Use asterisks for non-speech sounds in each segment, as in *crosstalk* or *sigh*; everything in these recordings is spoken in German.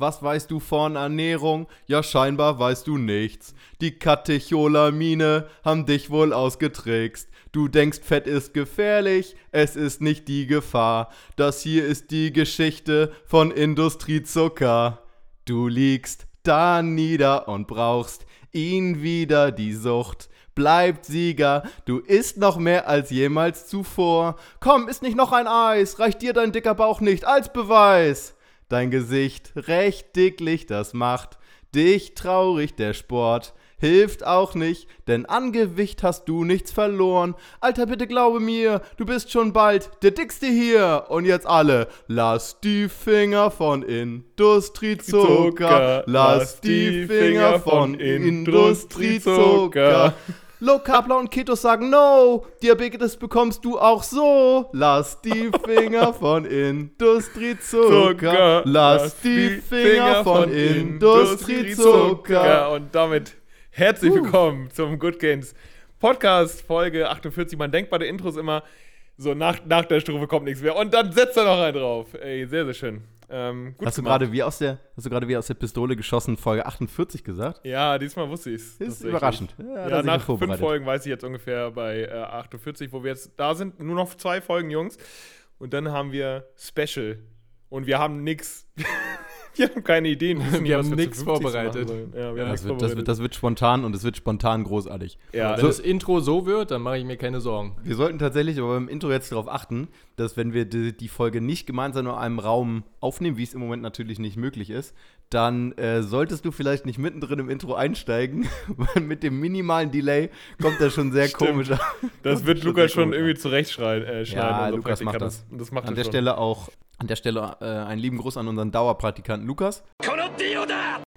Was weißt du von Ernährung? Ja, scheinbar weißt du nichts. Die Katecholamine haben dich wohl ausgetrickst. Du denkst, Fett ist gefährlich, es ist nicht die Gefahr. Das hier ist die Geschichte von Industriezucker. Du liegst da nieder und brauchst ihn wieder die Sucht. Bleibt Sieger, du isst noch mehr als jemals zuvor. Komm, isst nicht noch ein Eis, reicht dir dein dicker Bauch nicht als Beweis. Dein Gesicht recht dicklich, das macht dich traurig, der Sport hilft auch nicht, denn an Gewicht hast du nichts verloren. Alter, bitte glaube mir, du bist schon bald der Dickste hier. Und jetzt alle, lass die Finger von Industriezucker, lass die Finger von Industriezucker. Low Carbler und Ketos sagen No, Diabetes bekommst du auch so. Lass die Finger *laughs* von Industriezucker. Lass die Finger von Industriezucker. Und damit herzlich willkommen zum Good Games Podcast, Folge 48. Man denkt bei den Intros immer, so nach, nach der Strophe kommt nichts mehr. Und dann setzt er noch einen drauf. Ey, sehr, sehr schön. Ähm, Hast du gerade wie aus der, hast du gerade wie aus der Pistole geschossen, Folge 48 gesagt? Ja, diesmal wusste ich es. Ist überraschend. Ja, wir nach fünf. Folgen weiß ich jetzt ungefähr bei äh, 48, wo wir jetzt da sind. Nur noch zwei Folgen, Jungs. Und dann haben wir Special. Und wir haben nix. *laughs* wir haben keine Ideen. Wir nicht, haben was nix zu 50 machen vorbereitet. Ja, wir Ja, haben Das nichts wird, das, wird, das wird spontan und es wird spontan großartig. Ja, Wenn das Intro so wird, dann mache ich mir keine Sorgen. Wir sollten tatsächlich aber beim Intro jetzt darauf achten, dass wenn wir die, die Folge nicht gemeinsam in einem Raum aufnehmen, wie es im Moment natürlich nicht möglich ist, dann äh, solltest du vielleicht nicht mittendrin im Intro einsteigen, *laughs* weil mit dem minimalen Delay kommt das schon sehr komisch. an. Das *laughs* wird Lukas schon irgendwie zurechtschneiden. Äh, Ja, Lukas macht das. Und das macht An er der schon. Stelle auch, an der Stelle äh, einen lieben Gruß an unseren Dauerpraktikanten Lukas.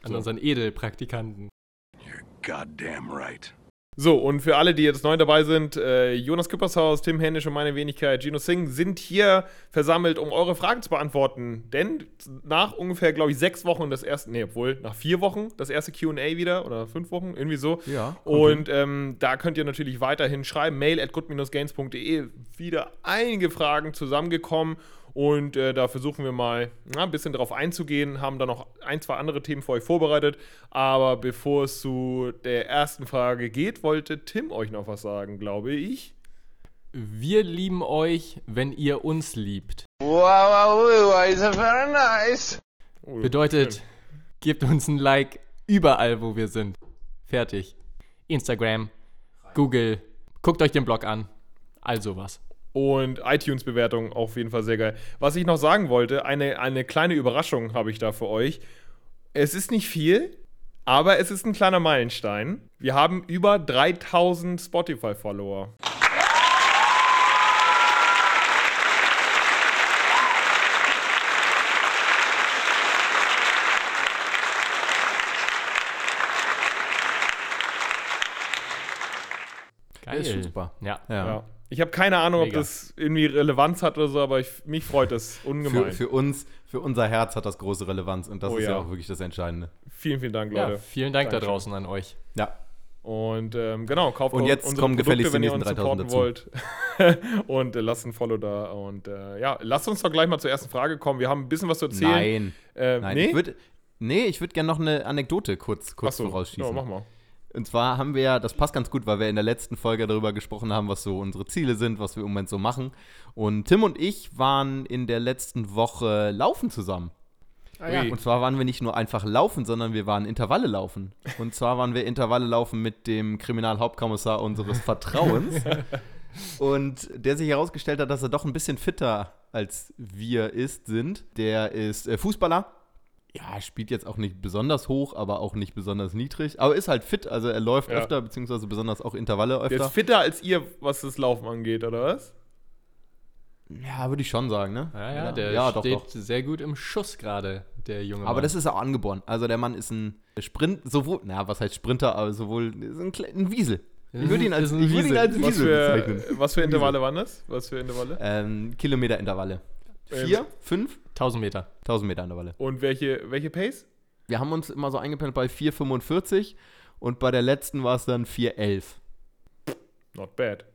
An unseren Edelpraktikanten. Goddamn right. So, und für alle, die jetzt neu dabei sind, äh, Jonas Küppershaus, Tim Hennisch und meine Wenigkeit, Gino Singh, sind hier versammelt, um eure Fragen zu beantworten. Denn nach ungefähr, glaube ich, sechs Wochen das erste, nee, obwohl, nach vier Wochen das erste QA wieder oder fünf Wochen, irgendwie so. Ja, Und ähm, da könnt ihr natürlich weiterhin schreiben. Mail at good-gains.de. Wieder einige Fragen zusammengekommen. Und äh, da versuchen wir mal na, ein bisschen drauf einzugehen, haben da noch ein, zwei andere Themen für euch vorbereitet. Aber bevor es zu der ersten Frage geht, wollte Tim euch noch was sagen, glaube ich. Wir lieben euch, wenn ihr uns liebt. Wow, wow, wow, is very nice. Oh, Bedeutet, gebt uns ein Like überall, wo wir sind. Fertig. Instagram, Google, guckt euch den Blog an. All sowas. Und iTunes-Bewertung auf jeden Fall sehr geil. Was ich noch sagen wollte, eine, eine kleine Überraschung habe ich da für euch. Es ist nicht viel, aber es ist ein kleiner Meilenstein. Wir haben über 3000 Spotify-Follower. Geil. Ist schon super. Ja. Ja. Ja. Ich habe keine Ahnung, ob Mega. das irgendwie Relevanz hat oder so, aber ich, mich freut das ungemein. Für, für uns, für unser Herz hat das große Relevanz und das Oh ist ja. ja. auch wirklich das Entscheidende. vielen, vielen Dank, ja, Leute. vielen Dank da Dankeschön. draußen an euch. Ja. Und ähm, genau, kauft Und auch jetzt unsere kommen gefälligst die wenn ihr nächsten uns 3000 supporten wollt. *laughs* und äh, lasst ein Follow da. Und äh, ja, lasst uns doch gleich mal zur ersten Frage kommen. Wir haben ein bisschen was zu erzählen. Nein. Äh, Nein, nee? ich würde nee, ich würd gerne noch eine Anekdote kurz, kurz Achso, vorausschießen. ja, mach mal. Und zwar haben wir ja, das passt ganz gut, weil wir in der letzten Folge darüber gesprochen haben, was so unsere Ziele sind, was wir im Moment so machen. Und Tim und ich waren in der letzten Woche laufen zusammen. Ui. Und zwar waren wir nicht nur einfach laufen, sondern wir waren Intervalle laufen. Und zwar waren wir Intervalle laufen mit dem Kriminalhauptkommissar unseres Vertrauens. *laughs* Und der sich herausgestellt hat, dass er doch ein bisschen fitter als wir ist, sind. Der ist äh, Fußballer. Ja, spielt jetzt auch nicht besonders hoch, aber auch nicht besonders niedrig. Aber ist halt fit, also er läuft Ja. öfter, beziehungsweise besonders auch Intervalle Der öfter. ist fitter als ihr, was das Laufen angeht, oder was? Ja, würde ich schon sagen, ne? Ja, ja, der ja, doch, steht doch. sehr gut im Schuss gerade, der junge Aber Mann. das ist auch angeboren. Also der Mann ist ein Sprint, sowohl, na, was heißt Sprinter, aber sowohl ein, ein Wiesel. Ich würde ihn als, ich würde ihn Wiesel. als Was Wiesel bezeichnen. für, was für Intervalle waren das? Was für Intervalle? Ähm, Kilometer-Intervalle. Ähm, Vier, fünf, 1000 Meter. 1000 Meter Intervalle. Und welche, welche Pace? Wir haben uns immer so eingependelt bei 4,45 und bei der letzten war es dann 4,11. Not bad.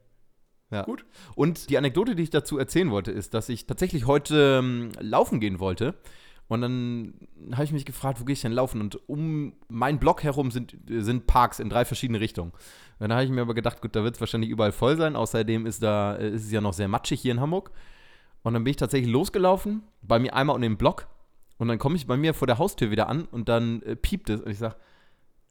Ja. Gut. Und die Anekdote, die ich dazu erzählen wollte, ist, dass ich tatsächlich heute ähm, laufen gehen wollte Und dann habe ich mich gefragt, wo gehe ich denn laufen? Und um meinen Block herum sind, sind Parks in drei verschiedene Richtungen. Und dann habe ich mir aber gedacht, gut, da wird es wahrscheinlich überall voll sein. Außerdem ist da äh, ist es ja noch sehr matschig hier in Hamburg. Und dann bin ich tatsächlich losgelaufen, bei mir einmal um den Block. Und dann komme ich bei mir vor der Haustür wieder an und dann äh, piept es. Und ich sage,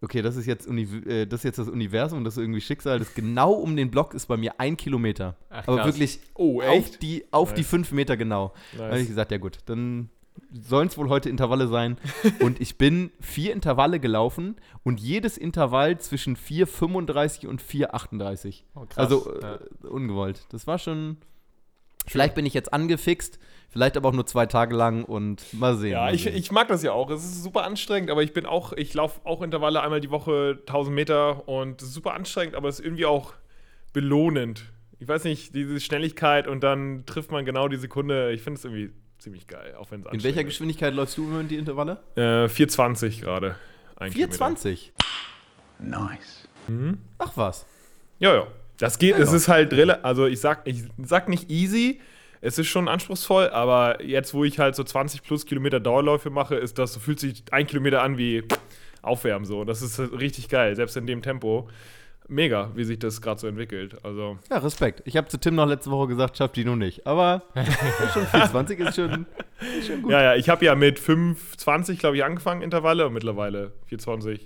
okay, das ist, jetzt äh, das ist jetzt das Universum, das ist irgendwie Schicksal. Das genau um den Block ist bei mir ein Kilometer. Ach, aber krass. wirklich Oh, auf die, auf die Nice. fünf Meter genau. Da habe ich Nice. gesagt, ja gut, dann sollen es wohl heute Intervalle sein. *laughs* und ich bin vier Intervalle gelaufen und jedes Intervall zwischen 4,35 und 4,38. Oh, krass. Also äh, Ja. ungewollt. Das war schon. Vielleicht bin ich jetzt angefixt, vielleicht aber auch nur zwei Tage lang und mal sehen. Ja, mal ich, sehen. ich mag das ja auch. Es ist super anstrengend, aber ich bin auch, ich laufe auch Intervalle einmal die Woche 1000 Meter und es ist super anstrengend, aber es ist irgendwie auch belohnend. Ich weiß nicht, diese Schnelligkeit und dann trifft man genau die Sekunde. Ich finde es irgendwie ziemlich geil, auch wenn es In welcher Geschwindigkeit läufst du im Moment die Intervalle? ist. Äh, 420 gerade. Ein Kilometer. 4,20. Nice. Ach was. Ja, ja. Das geht, es Ja. ist halt also ich sag, ich sag nicht easy, es ist schon anspruchsvoll, aber jetzt, wo ich halt so 20 plus Kilometer Dauerläufe mache, ist das, so fühlt sich ein Kilometer an wie Aufwärmen so. Das ist richtig geil, selbst in dem Tempo. Mega, wie sich das gerade so entwickelt. Also, Ja, Respekt. Ich habe zu Tim noch letzte Woche gesagt, schafft die noch nicht. Aber *laughs* schon 4,20 ist schon, ist schon gut. ja, ja, ich habe ja mit 5,20, glaube ich, angefangen, Intervalle und mittlerweile 4,20.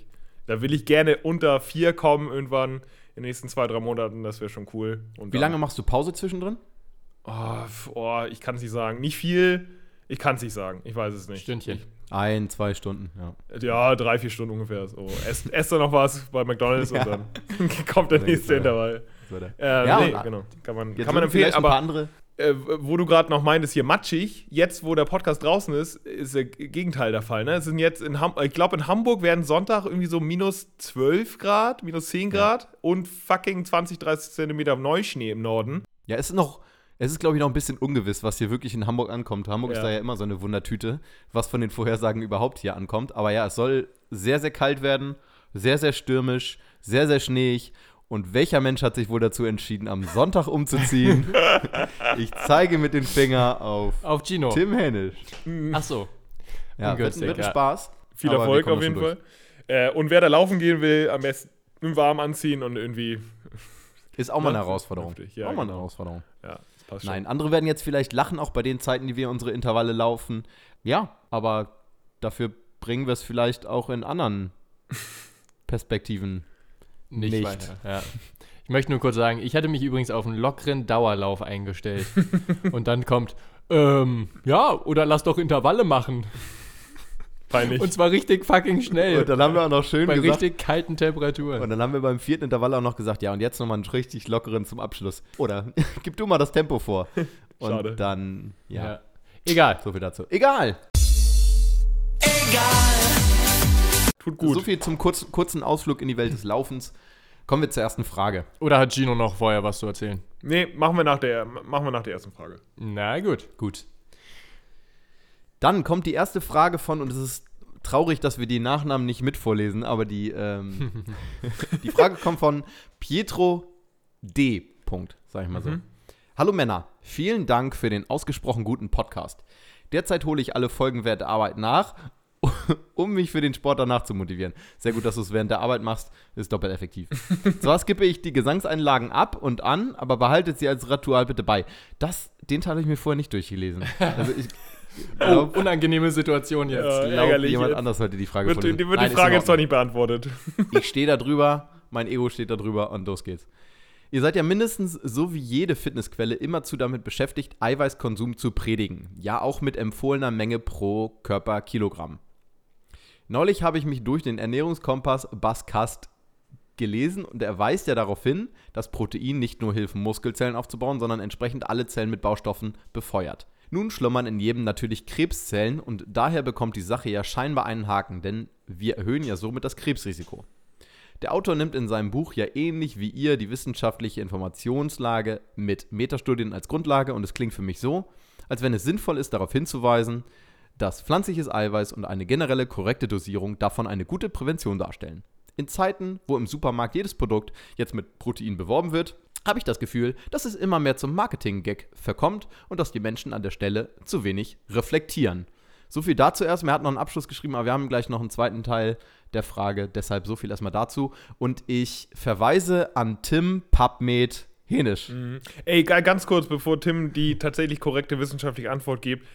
Da will ich gerne unter 4 kommen irgendwann in den nächsten zwei, drei Monaten. Das wäre schon cool. Und Wie dann- lange machst du Pause zwischendrin? Oh, oh, ich kann es nicht sagen. Nicht viel. Ich kann es nicht sagen. Ich weiß es nicht. Stündchen. Ein, zwei Stunden, ja. Ja, drei, vier Stunden ungefähr. So. Esst, esst da noch was bei McDonalds Ja. und dann *laughs* kommt der Dann nächste Intervall. Äh, Ja, nee, genau. Kann man, kann man empfehlen. vielleicht ein paar Aber andere. Äh, wo du gerade noch meintest, hier matschig, jetzt, wo der Podcast draußen ist, ist der Gegenteil der Fall. Ne? Es sind jetzt in Ham ich glaube, in Hamburg werden Sonntag irgendwie so minus 12 Grad, minus 10 Grad und fucking 20, 30 Zentimeter Neuschnee im Norden. Ja, es ist noch, es ist, glaube ich, noch ein bisschen ungewiss, was hier wirklich in Hamburg ankommt. Hamburg ist Ja. da ja immer so eine Wundertüte, was von den Vorhersagen überhaupt hier ankommt. Aber ja, es soll sehr, sehr kalt werden, sehr, sehr stürmisch, sehr, sehr schneeig. Und welcher Mensch hat sich wohl dazu entschieden, am Sonntag umzuziehen? *laughs* ich zeige mit dem Finger auf Auf Gino. Tim Hennisch. Ach so. Ja, wird, wird ein ja. Spaß. Viel Erfolg auf jeden schon Fall. Äh, und wer da laufen gehen will, am besten warm anziehen und irgendwie. Ist auch mal eine Ja, Herausforderung. ja, auch mal eine genau. Herausforderung. Ja, das passt Nein, andere werden jetzt vielleicht lachen, auch bei den Zeiten, die wir unsere Intervalle laufen. Ja, aber dafür bringen wir es vielleicht auch in anderen *laughs* Perspektiven. Nicht, Nicht. weiter. Ja. Ich möchte nur kurz sagen, ich hatte mich übrigens auf einen lockeren Dauerlauf eingestellt. *laughs* Und dann kommt, ähm, ja, oder lass doch Intervalle machen. Peinlich. Und zwar richtig fucking schnell. Und dann haben wir auch noch schön bei gesagt. richtig kalten Temperaturen. Und dann haben wir beim vierten Intervall auch noch gesagt, ja, und jetzt nochmal einen richtig lockeren zum Abschluss. Oder *laughs* gib du mal das Tempo vor. Und Schade. dann, ja, ja. Egal. so viel dazu. Egal. Tut gut. So viel zum kurz, kurzen Ausflug in die Welt des Laufens. Kommen wir zur ersten Frage. Oder hat Gino noch vorher was zu erzählen? Nee, machen wir, nach der, machen wir nach der ersten Frage. Na gut. Gut. Dann kommt die erste Frage von, und es ist traurig, dass wir die Nachnamen nicht mit vorlesen, aber die, ähm, *laughs* die Frage kommt von Pietro D. Punkt, sag ich mal so. Hallo Männer, vielen Dank für den ausgesprochen guten Podcast. Derzeit hole ich alle Folgen während der Arbeit nach, *laughs* um mich für den Sport danach zu motivieren. Sehr gut, dass du es während der Arbeit machst, ist doppelt effektiv. *laughs* Zwar skippe ich die Gesangseinlagen ab und an, aber behaltet sie als Ritual bitte bei. Das, den Teil habe ich mir vorher nicht durchgelesen. Also ich *laughs* Oh, glaube, unangenehme Situation jetzt. Ja. glaub, ärgerlich jemand jetzt. anders sollte die Frage vorlesen. die wird Nein, die Frage jetzt doch nicht beantwortet. ich stehe da drüber, mein Ego steht da drüber und los geht's. Ihr seid ja mindestens so wie jede Fitnessquelle immerzu damit beschäftigt, Eiweißkonsum zu predigen. Ja, auch mit empfohlener Menge pro Körperkilogramm. Neulich habe ich mich durch den Ernährungskompass Baskast gelesen und er weist ja darauf hin, dass Protein nicht nur hilft, Muskelzellen aufzubauen, sondern entsprechend alle Zellen mit Baustoffen befeuert. Nun schlummern in jedem natürlich Krebszellen und daher bekommt die Sache ja scheinbar einen Haken, denn wir erhöhen ja somit das Krebsrisiko. Der Autor nimmt in seinem Buch ja ähnlich wie ihr die wissenschaftliche Informationslage mit Metastudien als Grundlage und es klingt für mich so, als wenn es sinnvoll ist, darauf hinzuweisen, dass pflanzliches Eiweiß und eine generelle korrekte Dosierung davon eine gute Prävention darstellen. In Zeiten, wo im Supermarkt jedes Produkt jetzt mit Protein beworben wird, habe ich das Gefühl, dass es immer mehr zum Marketing-Gag verkommt und dass die Menschen an der Stelle zu wenig reflektieren. So viel dazu erst. Er hat noch einen Abschluss geschrieben, aber wir haben gleich noch einen zweiten Teil der Frage. Deshalb so viel erstmal dazu. Und ich verweise an Tim PubMed Henisch. Mhm. Ey, ga- ganz kurz, bevor Tim die tatsächlich korrekte wissenschaftliche Antwort gibt.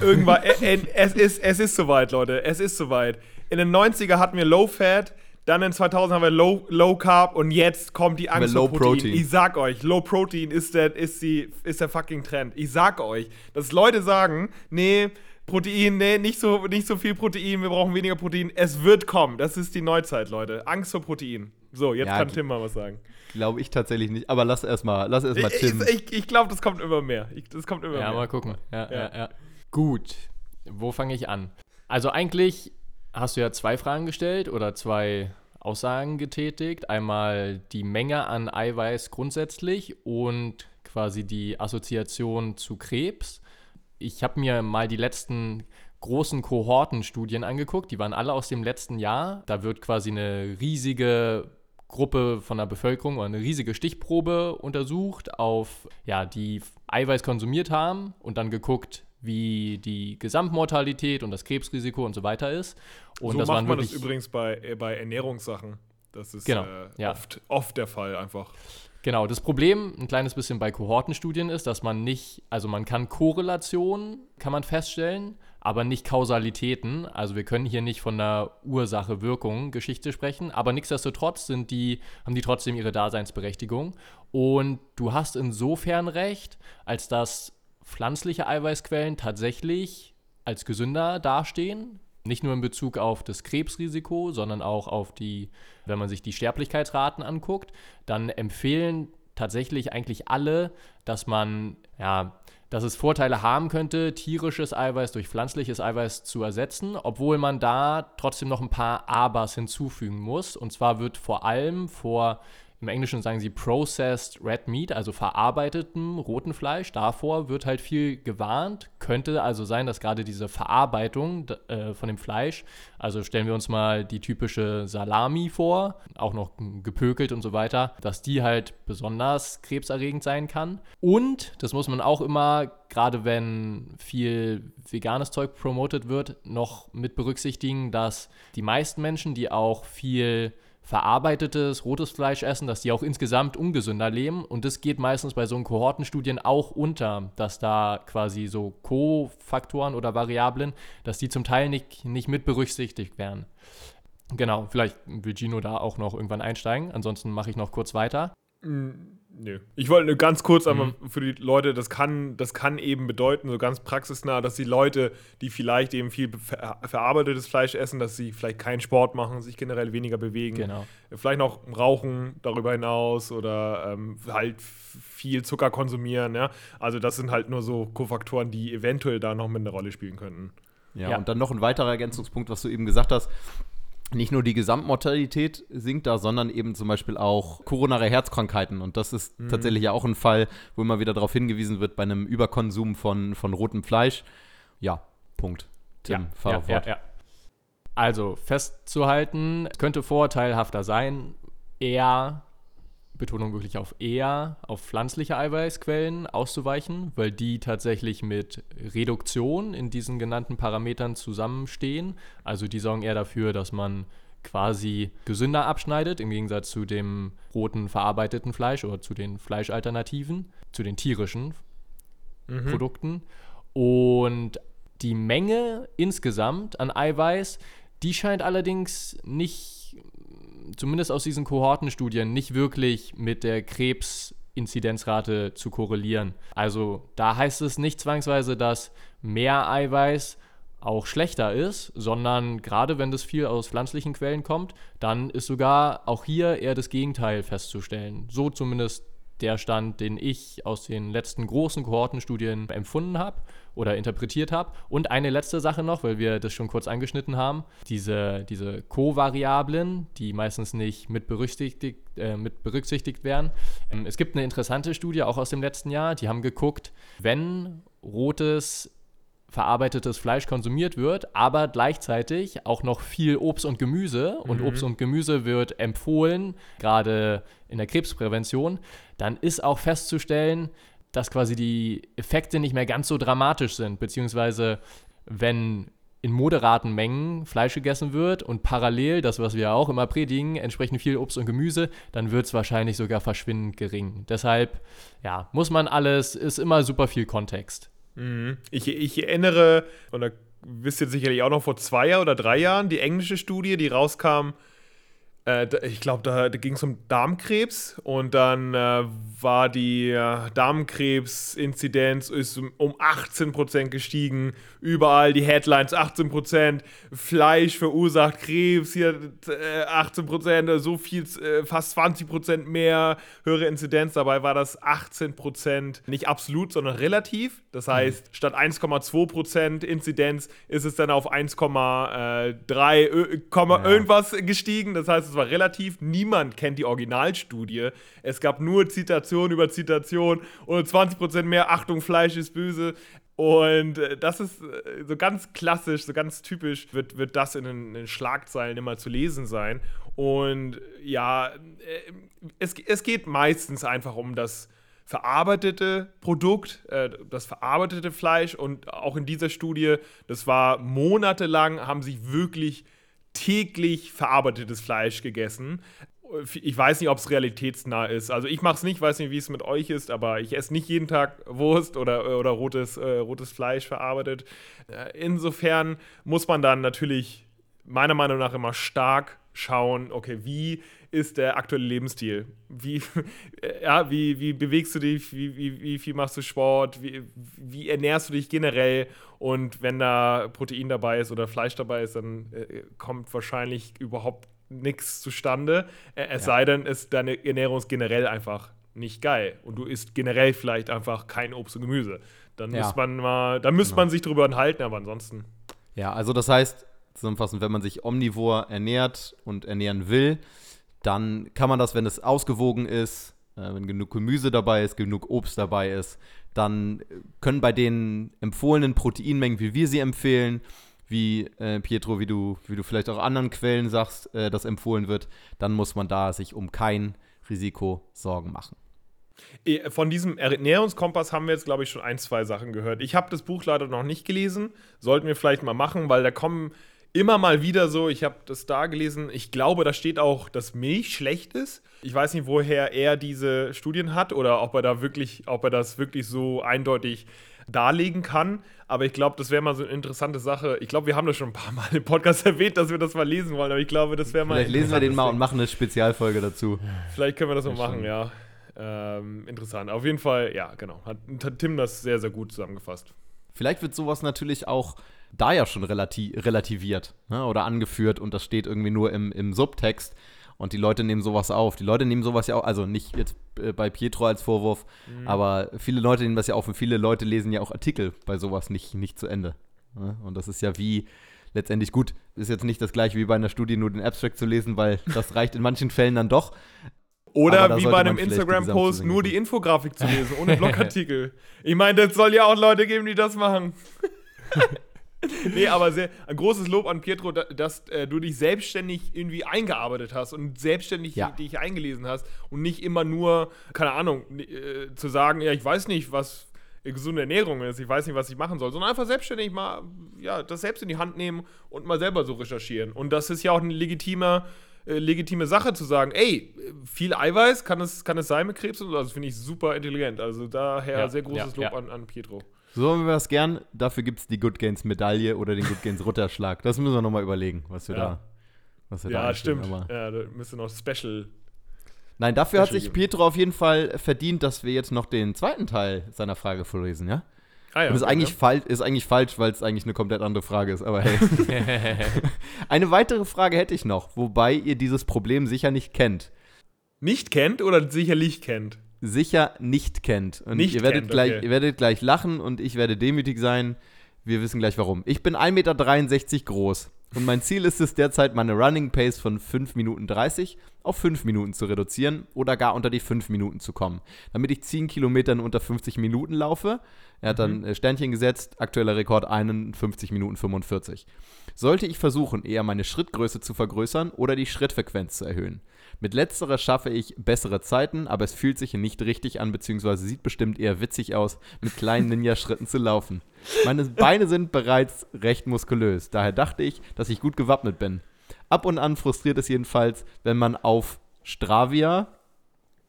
Irgendwann, äh, äh, es, ist, es ist soweit, Leute. Es ist soweit. In den 90er hatten wir Low Fat, dann in 2000 haben wir Low, Low Carb und jetzt kommt die Angst vor Protein. Protein. Ich sag euch, Low Protein ist der, ist, die, ist der fucking Trend. Ich sag euch, dass Leute sagen, nee, Protein, nee, nicht so, nicht so viel Protein, wir brauchen weniger Protein. Es wird kommen. Das ist die Neuzeit, Leute. Angst vor Protein. So, jetzt Ja, kann Tim mal was sagen. Glaube ich tatsächlich nicht. Aber lass erstmal lass erst mal Ich, Tim. ich, ich glaube, das kommt immer mehr. Ich, das kommt immer Ja, mehr. mal gucken. Ja, Ja. ja. Ja, Gut, wo fange ich an? Also eigentlich hast du ja zwei Fragen gestellt oder zwei Aussagen getätigt. Einmal die Menge an Eiweiß grundsätzlich und quasi die Assoziation zu Krebs. Ich habe mir mal die letzten großen Kohortenstudien angeguckt. Die waren alle aus dem letzten Jahr. Da wird quasi eine riesige Gruppe von der Bevölkerung oder eine riesige Stichprobe untersucht, auf ja, die Eiweiß konsumiert haben und dann geguckt, wie die Gesamtmortalität und das Krebsrisiko und so weiter ist. Und so das macht man das übrigens bei, äh, bei Ernährungssachen. Das ist Genau, äh, ja. oft, oft der Fall einfach. Genau, das Problem ein kleines bisschen bei Kohortenstudien ist, dass man nicht, also man kann Korrelationen, kann man feststellen, aber nicht Kausalitäten. Also wir können hier nicht von einer Ursache-Wirkung-Geschichte sprechen, aber nichtsdestotrotz sind die, haben die trotzdem ihre Daseinsberechtigung. Und du hast insofern recht, als dass pflanzliche Eiweißquellen tatsächlich als gesünder dastehen. Nicht nur in Bezug auf das Krebsrisiko, sondern auch auf die, wenn man sich die Sterblichkeitsraten anguckt, dann empfehlen tatsächlich eigentlich alle, dass man, ja, dass es Vorteile haben könnte, tierisches Eiweiß durch pflanzliches Eiweiß zu ersetzen, obwohl man da trotzdem noch ein paar Abers hinzufügen muss. Und zwar wird vor allem vor im Englischen sagen sie Processed Red Meat, also verarbeitetem roten Fleisch. Davor wird halt viel gewarnt. Könnte also sein, dass gerade diese Verarbeitung äh, von dem Fleisch, also stellen wir uns mal die typische Salami vor, auch noch gepökelt und so weiter, dass die halt besonders krebserregend sein kann. Und, das muss man auch immer, gerade wenn viel veganes Zeug promotet wird, noch mit berücksichtigen, dass die meisten Menschen, die auch viel verarbeitetes rotes Fleisch essen, dass die auch insgesamt ungesünder leben. Und das geht meistens bei so Kohortenstudien auch unter, dass da quasi so Co-Faktoren oder Variablen, dass die zum Teil nicht, nicht mit berücksichtigt werden. Genau, vielleicht will Gino da auch noch irgendwann einsteigen. Ansonsten mache ich noch kurz weiter. Nö. Ich wollte nur ganz kurz einmal Mhm. für die Leute, das kann, das kann eben bedeuten, so ganz praxisnah, dass die Leute, die vielleicht eben viel ver verarbeitetes Fleisch essen, dass sie vielleicht keinen Sport machen, sich generell weniger bewegen, Genau. vielleicht noch rauchen darüber hinaus oder ähm, halt viel Zucker konsumieren. Ja? Also das sind halt nur so Kofaktoren, die eventuell da noch mit eine Rolle spielen könnten. Ja, Ja. und dann noch ein weiterer Ergänzungspunkt, was du eben gesagt hast. Nicht nur die Gesamtmortalität sinkt da, sondern eben zum Beispiel auch koronare Herzkrankheiten. Und das ist tatsächlich ja auch ein Fall, wo immer wieder darauf hingewiesen wird, bei einem Überkonsum von, von rotem Fleisch. Ja, Punkt. Tim, fahr ja, ja, fort. ja. Also festzuhalten, es könnte vorteilhafter sein, eher, Betonung wirklich auf eher, auf pflanzliche Eiweißquellen auszuweichen, weil die tatsächlich mit Reduktion in diesen genannten Parametern zusammenstehen. Also die sorgen eher dafür, dass man quasi gesünder abschneidet, im Gegensatz zu dem roten verarbeiteten Fleisch oder zu den Fleischalternativen, zu den tierischen Produkten. Und die Menge insgesamt an Eiweiß, die scheint allerdings nicht, zumindest aus diesen Kohortenstudien, nicht wirklich mit der Krebsinzidenzrate zu korrelieren. Also da heißt es nicht zwangsweise, dass mehr Eiweiß auch schlechter ist, sondern gerade wenn das viel aus pflanzlichen Quellen kommt, dann ist sogar auch hier eher das Gegenteil festzustellen. So zumindest der Stand, den ich aus den letzten großen Kohortenstudien empfunden habe oder interpretiert habe. Und eine letzte Sache noch, weil wir das schon kurz angeschnitten haben, diese, diese Co-Variablen, die meistens nicht mit berücksichtigt, äh, mit berücksichtigt werden. Ähm, es gibt eine interessante Studie auch aus dem letzten Jahr, die haben geguckt, wenn rotes verarbeitetes Fleisch konsumiert wird, aber gleichzeitig auch noch viel Obst und Gemüse und Obst und Gemüse wird empfohlen, gerade in der Krebsprävention, dann ist auch festzustellen, dass quasi die Effekte nicht mehr ganz so dramatisch sind, beziehungsweise wenn in moderaten Mengen Fleisch gegessen wird und parallel, das was wir auch immer predigen, entsprechend viel Obst und Gemüse, dann wird es wahrscheinlich sogar verschwindend gering. Deshalb, ja, muss man alles, ist immer super viel Kontext. Mhm. Ich, ich erinnere, und da wisst ihr sicherlich auch noch vor zwei oder drei Jahren, die englische Studie, die rauskam, ich glaube, da, da ging es um Darmkrebs und dann äh, war die äh, Darmkrebs-Inzidenz um 18% gestiegen. Überall die Headlines 18%, Fleisch verursacht Krebs, hier 18%, äh, so viel, äh, fast 20% mehr, höhere Inzidenz. Dabei war das 18% nicht absolut, sondern relativ. Das heißt, mhm. statt 1,2% Inzidenz ist es dann auf 1,3 äh, ja. irgendwas gestiegen. Das heißt, es war relativ. Niemand kennt die Originalstudie. Es gab nur Zitation über Zitation und 20% mehr Achtung, Fleisch ist böse. Und äh, das ist äh, so ganz klassisch, so ganz typisch, wird, wird das in den, in den Schlagzeilen immer zu lesen sein. Und ja, äh, es, es geht meistens einfach um das verarbeitete Produkt, das verarbeitete Fleisch. Und auch in dieser Studie, das war monatelang, haben sie wirklich täglich verarbeitetes Fleisch gegessen. Ich weiß nicht, ob es realitätsnah ist. Also ich mache es nicht, weiß nicht, wie es mit euch ist, aber ich esse nicht jeden Tag Wurst oder, oder rotes, äh, rotes Fleisch verarbeitet. Äh, insofern muss man dann natürlich meiner Meinung nach immer stark schauen, okay, wie ist der aktuelle Lebensstil? Wie, *laughs* ja, wie, wie bewegst du dich? Wie, wie, wie viel machst du Sport? Wie, wie ernährst du dich generell? Und wenn da Protein dabei ist oder Fleisch dabei ist, dann äh, kommt wahrscheinlich überhaupt nichts zustande. Es ja. sei denn, ist deine Ernährung ist generell einfach nicht geil und du isst generell vielleicht einfach kein Obst und Gemüse. Dann ja. muss man mal, dann müsste genau. man sich darüber enthalten, aber ansonsten. Ja, also das heißt, zusammenfassend, wenn man sich omnivor ernährt und ernähren will, dann kann man das, wenn es ausgewogen ist, äh, wenn genug Gemüse dabei ist, genug Obst dabei ist, dann können bei den empfohlenen Proteinmengen, wie wir sie empfehlen, wie äh, Pietro, wie du, wie du vielleicht auch anderen Quellen sagst, äh, das empfohlen wird, dann muss man da sich um kein Risiko Sorgen machen. Äh, von diesem Ernährungskompass haben wir jetzt, glaube ich, schon ein, zwei Sachen gehört. Ich habe das Buch leider noch nicht gelesen. Sollten wir vielleicht mal machen, weil da kommen immer mal wieder so, ich habe das da gelesen, ich glaube, da steht auch, dass Milch schlecht ist. Ich weiß nicht, woher er diese Studien hat oder ob er da wirklich, ob er das wirklich so eindeutig darlegen kann. Aber ich glaube, das wäre mal so eine interessante Sache. Ich glaube, wir haben das schon ein paar Mal im Podcast *laughs* erwähnt, dass wir das mal lesen wollen, aber ich glaube, das wäre mal. Vielleicht lesen wir den mal und machen eine Spezialfolge dazu. Vielleicht können wir das mal machen, ja. Ähm, interessant. Auf jeden Fall, ja, genau. Hat, hat Tim das sehr, sehr gut zusammengefasst. Vielleicht wird sowas natürlich auch da ja schon relati relativiert ne, oder angeführt und das steht irgendwie nur im, im Subtext. Und die Leute nehmen sowas auf. Die Leute nehmen sowas ja auch, also nicht jetzt äh, bei Pietro als Vorwurf, mhm. aber viele Leute nehmen das ja auf und viele Leute lesen ja auch Artikel bei sowas nicht, nicht zu Ende. Ne? Und das ist ja wie letztendlich gut. Ist jetzt nicht das gleiche wie bei einer Studie, nur den Abstract zu lesen, weil das reicht in manchen Fällen dann doch. Oder wie bei einem Instagram-Post nur die Infografik zu lesen, ohne *laughs* Blogartikel. ich meine, es soll ja auch Leute geben, die das machen. *laughs* nee, aber sehr, ein großes Lob an Pietro, dass, äh, du dich selbstständig irgendwie eingearbeitet hast und selbstständig ja. dich eingelesen hast und nicht immer nur, keine Ahnung, äh, zu sagen, ja, ich weiß nicht, was gesunde Ernährung ist, ich weiß nicht, was ich machen soll, sondern einfach selbstständig mal, ja, das selbst in die Hand nehmen und mal selber so recherchieren. Und das ist ja auch eine legitime, äh, legitime Sache zu sagen, ey, viel Eiweiß, kann es, kann es sein mit Krebs und so, das finde ich super intelligent. Also daher ja, sehr großes ja, Lob An, an Pietro. So haben wir das gern. Dafür gibt es die Good Gains Medaille oder den Good Gains Rutterschlag. Das müssen wir nochmal überlegen, was wir ja. da. Was wir ja, da stimmt. Aber ja, da müsste noch Special. Nein, dafür Special hat sich Pietro auf jeden Fall verdient, dass wir jetzt noch den zweiten Teil seiner Frage vorlesen, ja? Ah, ja, Und ist, okay, eigentlich ja. ist eigentlich falsch, weil es eigentlich eine komplett andere Frage ist, aber hey. *laughs* *laughs* eine weitere Frage hätte ich noch, wobei ihr dieses Problem sicher nicht kennt. Nicht kennt oder sicherlich kennt? Sicher nicht kennt. Und nicht ihr, werdet kennt, gleich, okay. ihr werdet gleich lachen und ich werde demütig sein. Wir wissen gleich warum. Ich bin 1,63 Meter groß und mein Ziel ist es derzeit, meine Running Pace von 5 Minuten 30 auf 5 Minuten zu reduzieren oder gar unter die 5 Minuten zu kommen, damit ich 10 Kilometer in unter 50 Minuten laufe. Er hat dann äh, Sternchen gesetzt, aktueller Rekord 51 Minuten 45. Sollte ich versuchen, eher meine Schrittgröße zu vergrößern oder die Schrittfrequenz zu erhöhen? Mit letzterer schaffe ich bessere Zeiten, aber es fühlt sich nicht richtig an, beziehungsweise sieht bestimmt eher witzig aus, mit kleinen Ninja-Schritten zu laufen. Meine Beine sind bereits recht muskulös, daher dachte ich, dass ich gut gewappnet bin. Ab und an frustriert es jedenfalls, wenn man auf Stravia,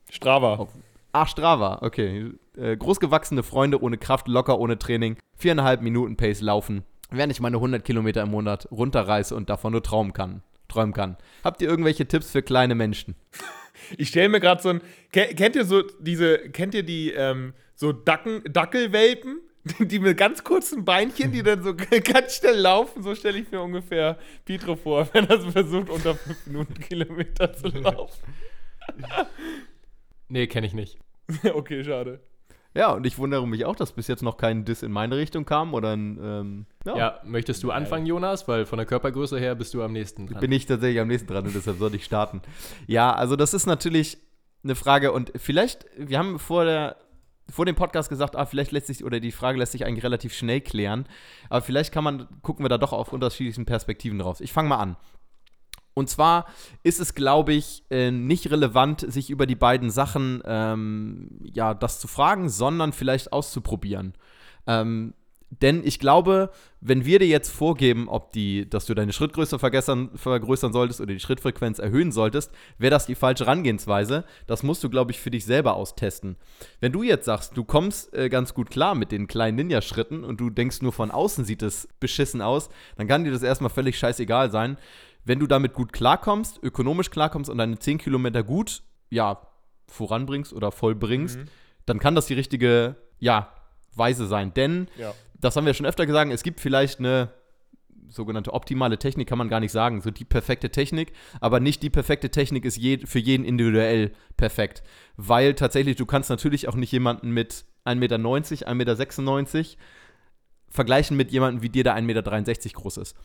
Strava. ach Strava, okay, äh, großgewachsene Freunde ohne Kraft, locker ohne Training, viereinhalb Minuten Pace laufen, während ich meine 100 Kilometer im Monat runterreiße und davon nur träumen kann. Träumen kann. Habt ihr irgendwelche Tipps für kleine Menschen? *laughs* Ich stelle mir gerade so ein. Ke- Kennt ihr so diese. Kennt ihr die ähm, so Dacken, Dackelwelpen? *laughs* Die mit ganz kurzen Beinchen, die dann so *laughs* ganz schnell laufen, so stelle ich mir ungefähr Pietro vor, wenn er so versucht, unter fünf Minuten Kilometer zu laufen. Nee, kenne ich nicht. okay, schade. Ja, und ich wundere mich auch, dass bis jetzt noch kein Diss in meine Richtung kam oder ein, ähm, ja, Ja, möchtest du anfangen, Jonas? Weil von der Körpergröße her bist du am nächsten dran. bin ich tatsächlich am nächsten dran und deshalb sollte ich starten. Ja, also das ist natürlich eine Frage und vielleicht, wir haben vor der vor dem Podcast gesagt, ah, vielleicht lässt sich, oder die Frage lässt sich eigentlich relativ schnell klären, aber vielleicht kann man, gucken wir da doch auf unterschiedlichen Perspektiven drauf. Ich fange mal an. Und zwar ist es, glaube ich, äh, nicht relevant, sich über die beiden Sachen, ähm, ja, das zu fragen, sondern vielleicht auszuprobieren. Ähm, denn ich glaube, wenn wir dir jetzt vorgeben, ob die, dass du deine Schrittgröße vergessern, vergrößern solltest oder die Schrittfrequenz erhöhen solltest, wäre das die falsche Herangehensweise. Das musst du, glaube ich, für dich selber austesten. Wenn du jetzt sagst, du kommst äh, ganz gut klar mit den kleinen Ninja-Schritten und du denkst nur von außen sieht es beschissen aus, dann kann dir das erstmal völlig scheißegal sein. Wenn du damit gut klarkommst, ökonomisch klarkommst und deine 10 Kilometer gut, ja, voranbringst oder vollbringst, dann kann das die richtige, ja, Weise sein. Denn Ja. das haben wir schon öfter gesagt, es gibt vielleicht eine sogenannte optimale Technik, kann man gar nicht sagen, so die perfekte Technik, aber nicht die perfekte Technik ist je, für jeden individuell perfekt, weil tatsächlich du kannst natürlich auch nicht jemanden mit 1,90 Meter, 1,96 Meter vergleichen mit jemandem wie dir, der 1,63 Meter groß ist.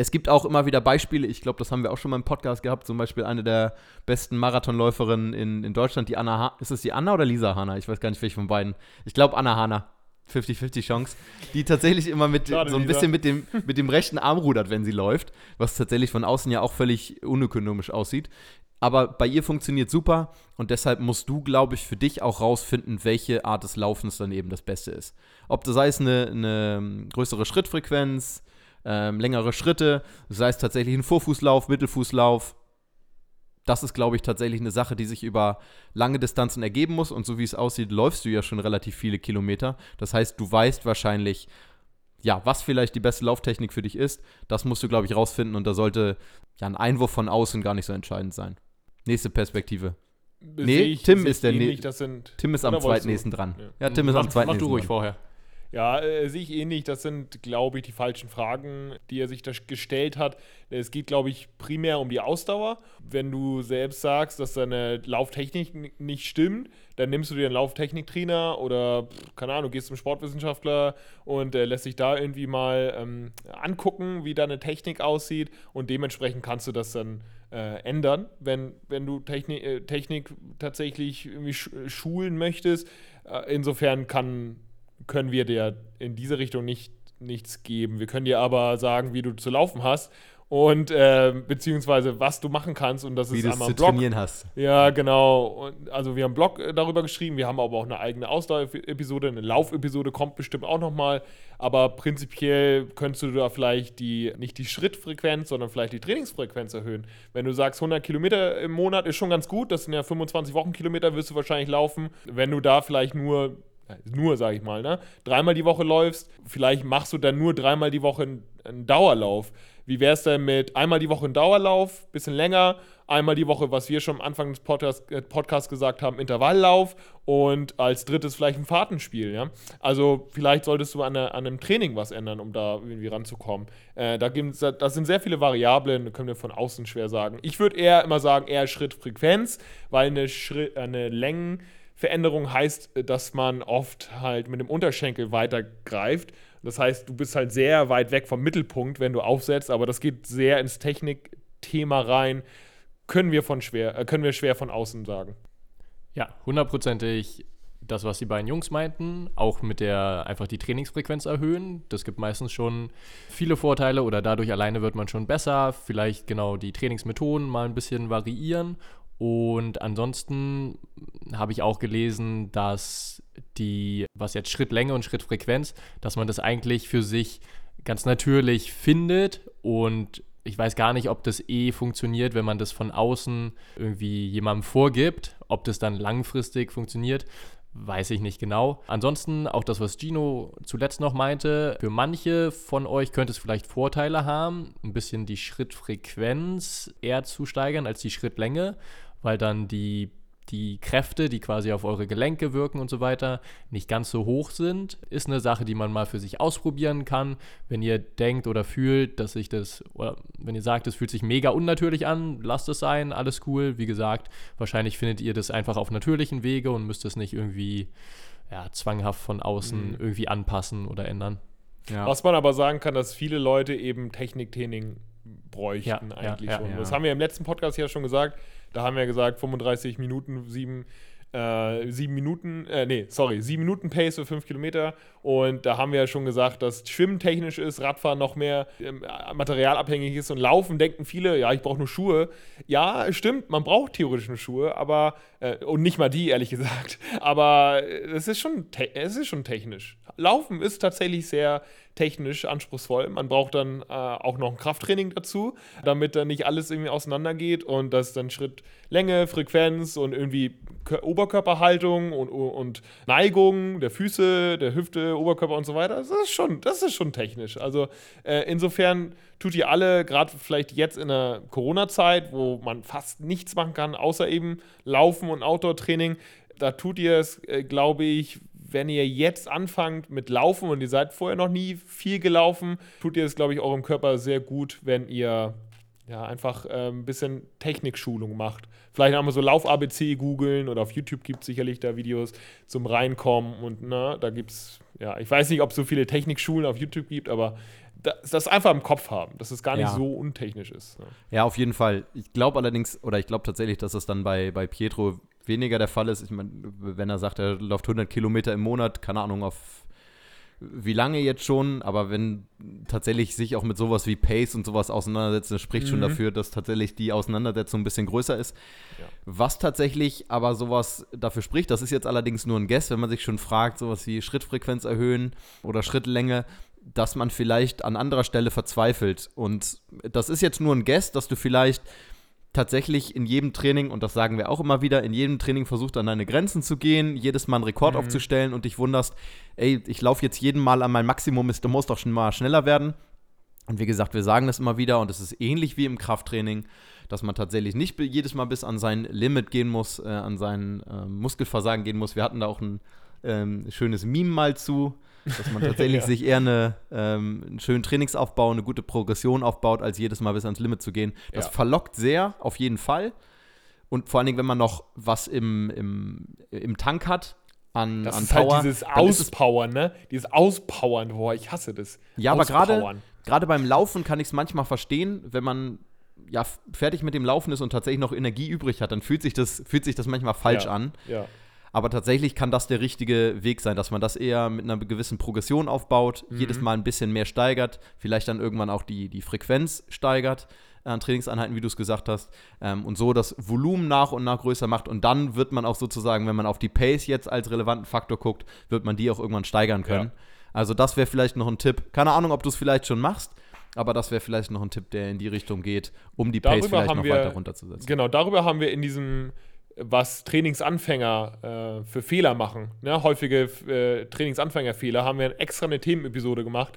Es gibt auch immer wieder Beispiele, ich glaube, das haben wir auch schon mal im Podcast gehabt, zum Beispiel eine der besten Marathonläuferinnen in, in Deutschland, die Anna, ha ist es die Anna oder Lisa Hanna? Ich weiß gar nicht, welche von beiden. Ich glaube, Anna Hanna. 50-50 Chance, die tatsächlich immer mit Schade, so ein Lisa. bisschen mit dem, mit dem rechten Arm rudert, wenn sie läuft, was tatsächlich von außen ja auch völlig unökonomisch aussieht. Aber bei ihr funktioniert super und deshalb musst du, glaube ich, für dich auch rausfinden, welche Art des Laufens dann eben das Beste ist. Ob das sei es eine, eine größere Schrittfrequenz, ähm, längere Schritte, sei es tatsächlich ein Vorfußlauf, Mittelfußlauf. Das ist, glaube ich, tatsächlich eine Sache, die sich über lange Distanzen ergeben muss. Und so wie es aussieht, läufst du ja schon relativ viele Kilometer. Das heißt, du weißt wahrscheinlich, ja, was vielleicht die beste Lauftechnik für dich ist. Das musst du, glaube ich, rausfinden. Und da sollte ja ein Einwurf von außen gar nicht so entscheidend sein. Nächste Perspektive. Nee, Tim sehe ist der ich sind Tim ist am zweitnächsten dran. Ja. Ja, Tim ist mach, am zweitnächsten Mach du ruhig dran. vorher. Ja, äh, sehe ich ähnlich. Das sind, glaube ich, die falschen Fragen, die er sich da gestellt hat. Es geht, glaube ich, primär um die Ausdauer. Wenn du selbst sagst, dass deine Lauftechnik nicht stimmt, dann nimmst du dir einen Lauftechniktrainer oder, keine Ahnung, gehst zum Sportwissenschaftler und äh, lässt sich da irgendwie mal ähm, angucken, wie deine Technik aussieht. Und dementsprechend kannst du das dann äh, ändern, wenn, wenn du Technik, äh, Technik tatsächlich irgendwie sch schulen möchtest. Äh, insofern kann können wir dir in diese Richtung nicht, nichts geben. Wir können dir aber sagen, wie du zu laufen hast und äh, beziehungsweise was du machen kannst und das Wie ist einmal zu ein Blog. trainieren hast. Ja, genau. Und, also wir haben einen Blog äh, darüber geschrieben, wir haben aber auch eine eigene Ausdauer-Episode, eine Laufepisode kommt bestimmt auch nochmal. Aber prinzipiell könntest du da vielleicht die, nicht die Schrittfrequenz, sondern vielleicht die Trainingsfrequenz erhöhen. Wenn du sagst, 100 Kilometer im Monat ist schon ganz gut, das sind ja 25 Wochenkilometer, wirst du wahrscheinlich laufen. Wenn du da vielleicht nur nur, sage ich mal, ne? Dreimal die Woche läufst, vielleicht machst du dann nur dreimal die Woche einen, einen Dauerlauf. Wie wäre es denn mit einmal die Woche ein Dauerlauf, bisschen länger, einmal die Woche, was wir schon am Anfang des Podcast, äh, Podcasts gesagt haben, Intervalllauf und als drittes vielleicht ein Fahrtenspiel, ja? Also vielleicht solltest du an, der- an einem Training was ändern, um da irgendwie ranzukommen. Äh, da gibt's, das sind sehr viele Variablen, können wir von außen schwer sagen. Ich würde eher immer sagen, eher Schrittfrequenz, weil eine, Schritt, eine Längen Veränderung heißt, äh, dass man oft halt mit dem Unterschenkel weitergreift. Das heißt, du bist halt sehr weit weg vom Mittelpunkt, wenn du aufsetzt, aber das geht sehr ins Technikthema rein. können wir, von schwer, äh, können wir schwer von außen sagen. Ja, hundertprozentig das, was die beiden Jungs meinten, auch mit der einfach die Trainingsfrequenz erhöhen. Das gibt meistens schon viele Vorteile oder dadurch alleine wird man schon besser. Vielleicht genau die Trainingsmethoden mal ein bisschen variieren. Und ansonsten habe ich auch gelesen, dass die, was jetzt Schrittlänge und Schrittfrequenz, dass man das eigentlich für sich ganz natürlich findet und ich weiß gar nicht, ob das eh funktioniert, wenn man das von außen irgendwie jemandem vorgibt, ob das dann langfristig funktioniert. Weiß ich nicht genau. Ansonsten auch das, was Gino zuletzt noch meinte, für manche von euch könnte es vielleicht Vorteile haben, ein bisschen die Schrittfrequenz eher zu steigern als die Schrittlänge, weil dann die die Kräfte, die quasi auf eure Gelenke wirken und so weiter, nicht ganz so hoch sind, ist eine Sache, die man mal für sich ausprobieren kann. Wenn ihr denkt oder fühlt, dass sich das, oder wenn ihr sagt, es fühlt sich mega unnatürlich an, lasst es sein, alles cool. Wie gesagt, wahrscheinlich findet ihr das einfach auf natürlichen Wege und müsst es nicht irgendwie ja, zwanghaft von außen mhm. irgendwie anpassen oder ändern. Ja. Was man aber sagen kann, dass viele Leute eben Techniktraining bräuchten ja, eigentlich ja, schon. Das haben wir im letzten Podcast ja schon gesagt da haben wir gesagt, 35 Minuten, sieben, äh, sieben Minuten, äh, nee, sorry, sieben Minuten Pace für fünf Kilometer. Und da haben wir ja schon gesagt, dass Schwimmen technisch ist, Radfahren noch mehr ähm, materialabhängig ist und Laufen denken viele, ja, ich brauche nur Schuhe. Ja, stimmt, man braucht theoretisch nur Schuhe, aber, äh, und nicht mal die, ehrlich gesagt. Aber es ist schon, es ist schon technisch. Laufen ist tatsächlich sehr technisch anspruchsvoll. Man braucht dann äh, auch noch ein Krafttraining dazu, damit dann nicht alles irgendwie auseinandergeht und dass dann Schrittlänge, Frequenz und irgendwie Oberkörperhaltung und, und Neigung der Füße, der Hüfte, Oberkörper und so weiter, das ist schon, das ist schon technisch. Also äh, insofern tut ihr alle, gerade vielleicht jetzt in der Corona-Zeit, wo man fast nichts machen kann, außer eben Laufen und Outdoor-Training, da tut ihr es, äh, glaube ich, wenn ihr jetzt anfangt mit Laufen und ihr seid vorher noch nie viel gelaufen, tut ihr es, glaube ich, eurem Körper sehr gut, wenn ihr ja, einfach äh, ein bisschen Technikschulung macht. Vielleicht einmal so Lauf-ABC googeln oder auf YouTube gibt es sicherlich da Videos zum Reinkommen und na, ne, da gibt es, ja, ich weiß nicht, ob es so viele Technikschulen auf YouTube gibt, aber das, das einfach im Kopf haben, dass es gar nicht ja. so untechnisch ist. Ja. Ne. ja, auf jeden Fall. Ich glaube allerdings, oder ich glaube tatsächlich, dass es dann bei, bei Pietro weniger der Fall ist. Ich meine, wenn er sagt, er läuft 100 Kilometer im Monat, keine Ahnung, auf wie lange jetzt schon, aber wenn tatsächlich sich auch mit sowas wie Pace und sowas auseinandersetzen, das spricht mhm. schon dafür, dass tatsächlich die Auseinandersetzung ein bisschen größer ist. Ja. Was tatsächlich aber sowas dafür spricht, das ist jetzt allerdings nur ein Guess, wenn man sich schon fragt, sowas wie Schrittfrequenz erhöhen oder Schrittlänge, dass man vielleicht an anderer Stelle verzweifelt. Und das ist jetzt nur ein Guess, dass du vielleicht tatsächlich in jedem Training, und das sagen wir auch immer wieder, in jedem Training versucht an deine Grenzen zu gehen, jedes Mal einen Rekord mhm. aufzustellen und dich wunderst, ey, ich laufe jetzt jeden Mal an mein Maximum, du musst doch schon mal schneller werden. Und wie gesagt, wir sagen das immer wieder und es ist ähnlich wie im Krafttraining, dass man tatsächlich nicht jedes Mal bis an sein Limit gehen muss, äh, an sein äh, Muskelversagen gehen muss. Wir hatten da auch ein ähm, schönes Meme mal zu, dass man tatsächlich *laughs* ja. sich eher eine, ähm, einen schönen Trainingsaufbau, eine gute Progression aufbaut, als jedes Mal bis ans Limit zu gehen. Das ja. verlockt sehr, auf jeden Fall. Und vor allen Dingen, wenn man noch was im, im, im Tank hat, an, das an ist Power. Halt dieses Auspowern, ne? Dieses Auspowern, boah, ich hasse das. Ja, aber gerade gerade beim Laufen kann ich es manchmal verstehen, wenn man ja fertig mit dem Laufen ist und tatsächlich noch Energie übrig hat, dann fühlt sich das, fühlt sich das manchmal falsch ja, an. Ja. Aber tatsächlich kann das der richtige Weg sein, dass man das eher mit einer gewissen Progression aufbaut, mhm. jedes Mal ein bisschen mehr steigert, vielleicht dann irgendwann auch die, die Frequenz steigert an Trainingseinheiten, wie du es gesagt hast, ähm, und so das Volumen nach und nach größer macht. Und dann wird man auch sozusagen, wenn man auf die Pace jetzt als relevanten Faktor guckt, wird man die auch irgendwann steigern können. Ja. Also das wäre vielleicht noch ein Tipp. Keine Ahnung, ob du es vielleicht schon machst. Aber das wäre vielleicht noch ein Tipp, der in die Richtung geht, um die Pace darüber vielleicht noch wir, weiter runterzusetzen. Genau, darüber haben wir in diesem was Trainingsanfänger äh, für Fehler machen. Ne? Häufige äh, Trainingsanfängerfehler haben wir extra eine Themenepisode gemacht.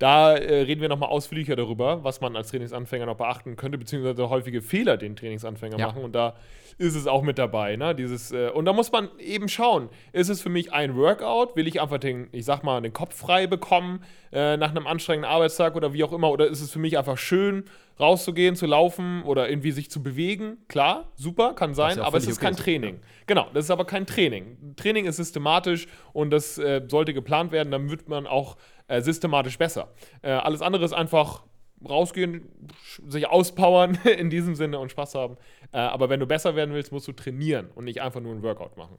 Da äh, reden wir nochmal ausführlicher darüber, was man als Trainingsanfänger noch beachten könnte, beziehungsweise häufige Fehler, den Trainingsanfänger ja. machen. Und da ist es auch mit dabei. Ne? Dieses, äh, und da muss man eben schauen, ist es für mich ein Workout? Will ich einfach den, ich sag mal, den Kopf frei bekommen äh, nach einem anstrengenden Arbeitstag oder wie auch immer? Oder ist es für mich einfach schön, rauszugehen, zu laufen oder irgendwie sich zu bewegen? Klar, super, kann sein, ja aber es ist okay kein Training. Ja. Genau, das ist aber kein Training. Training ist systematisch und das äh, sollte geplant werden, dann wird man auch äh, systematisch besser. Äh, alles andere ist einfach rausgehen, sich auspowern *laughs* in diesem Sinne und Spaß haben. Äh, aber wenn du besser werden willst, musst du trainieren und nicht einfach nur ein Workout machen.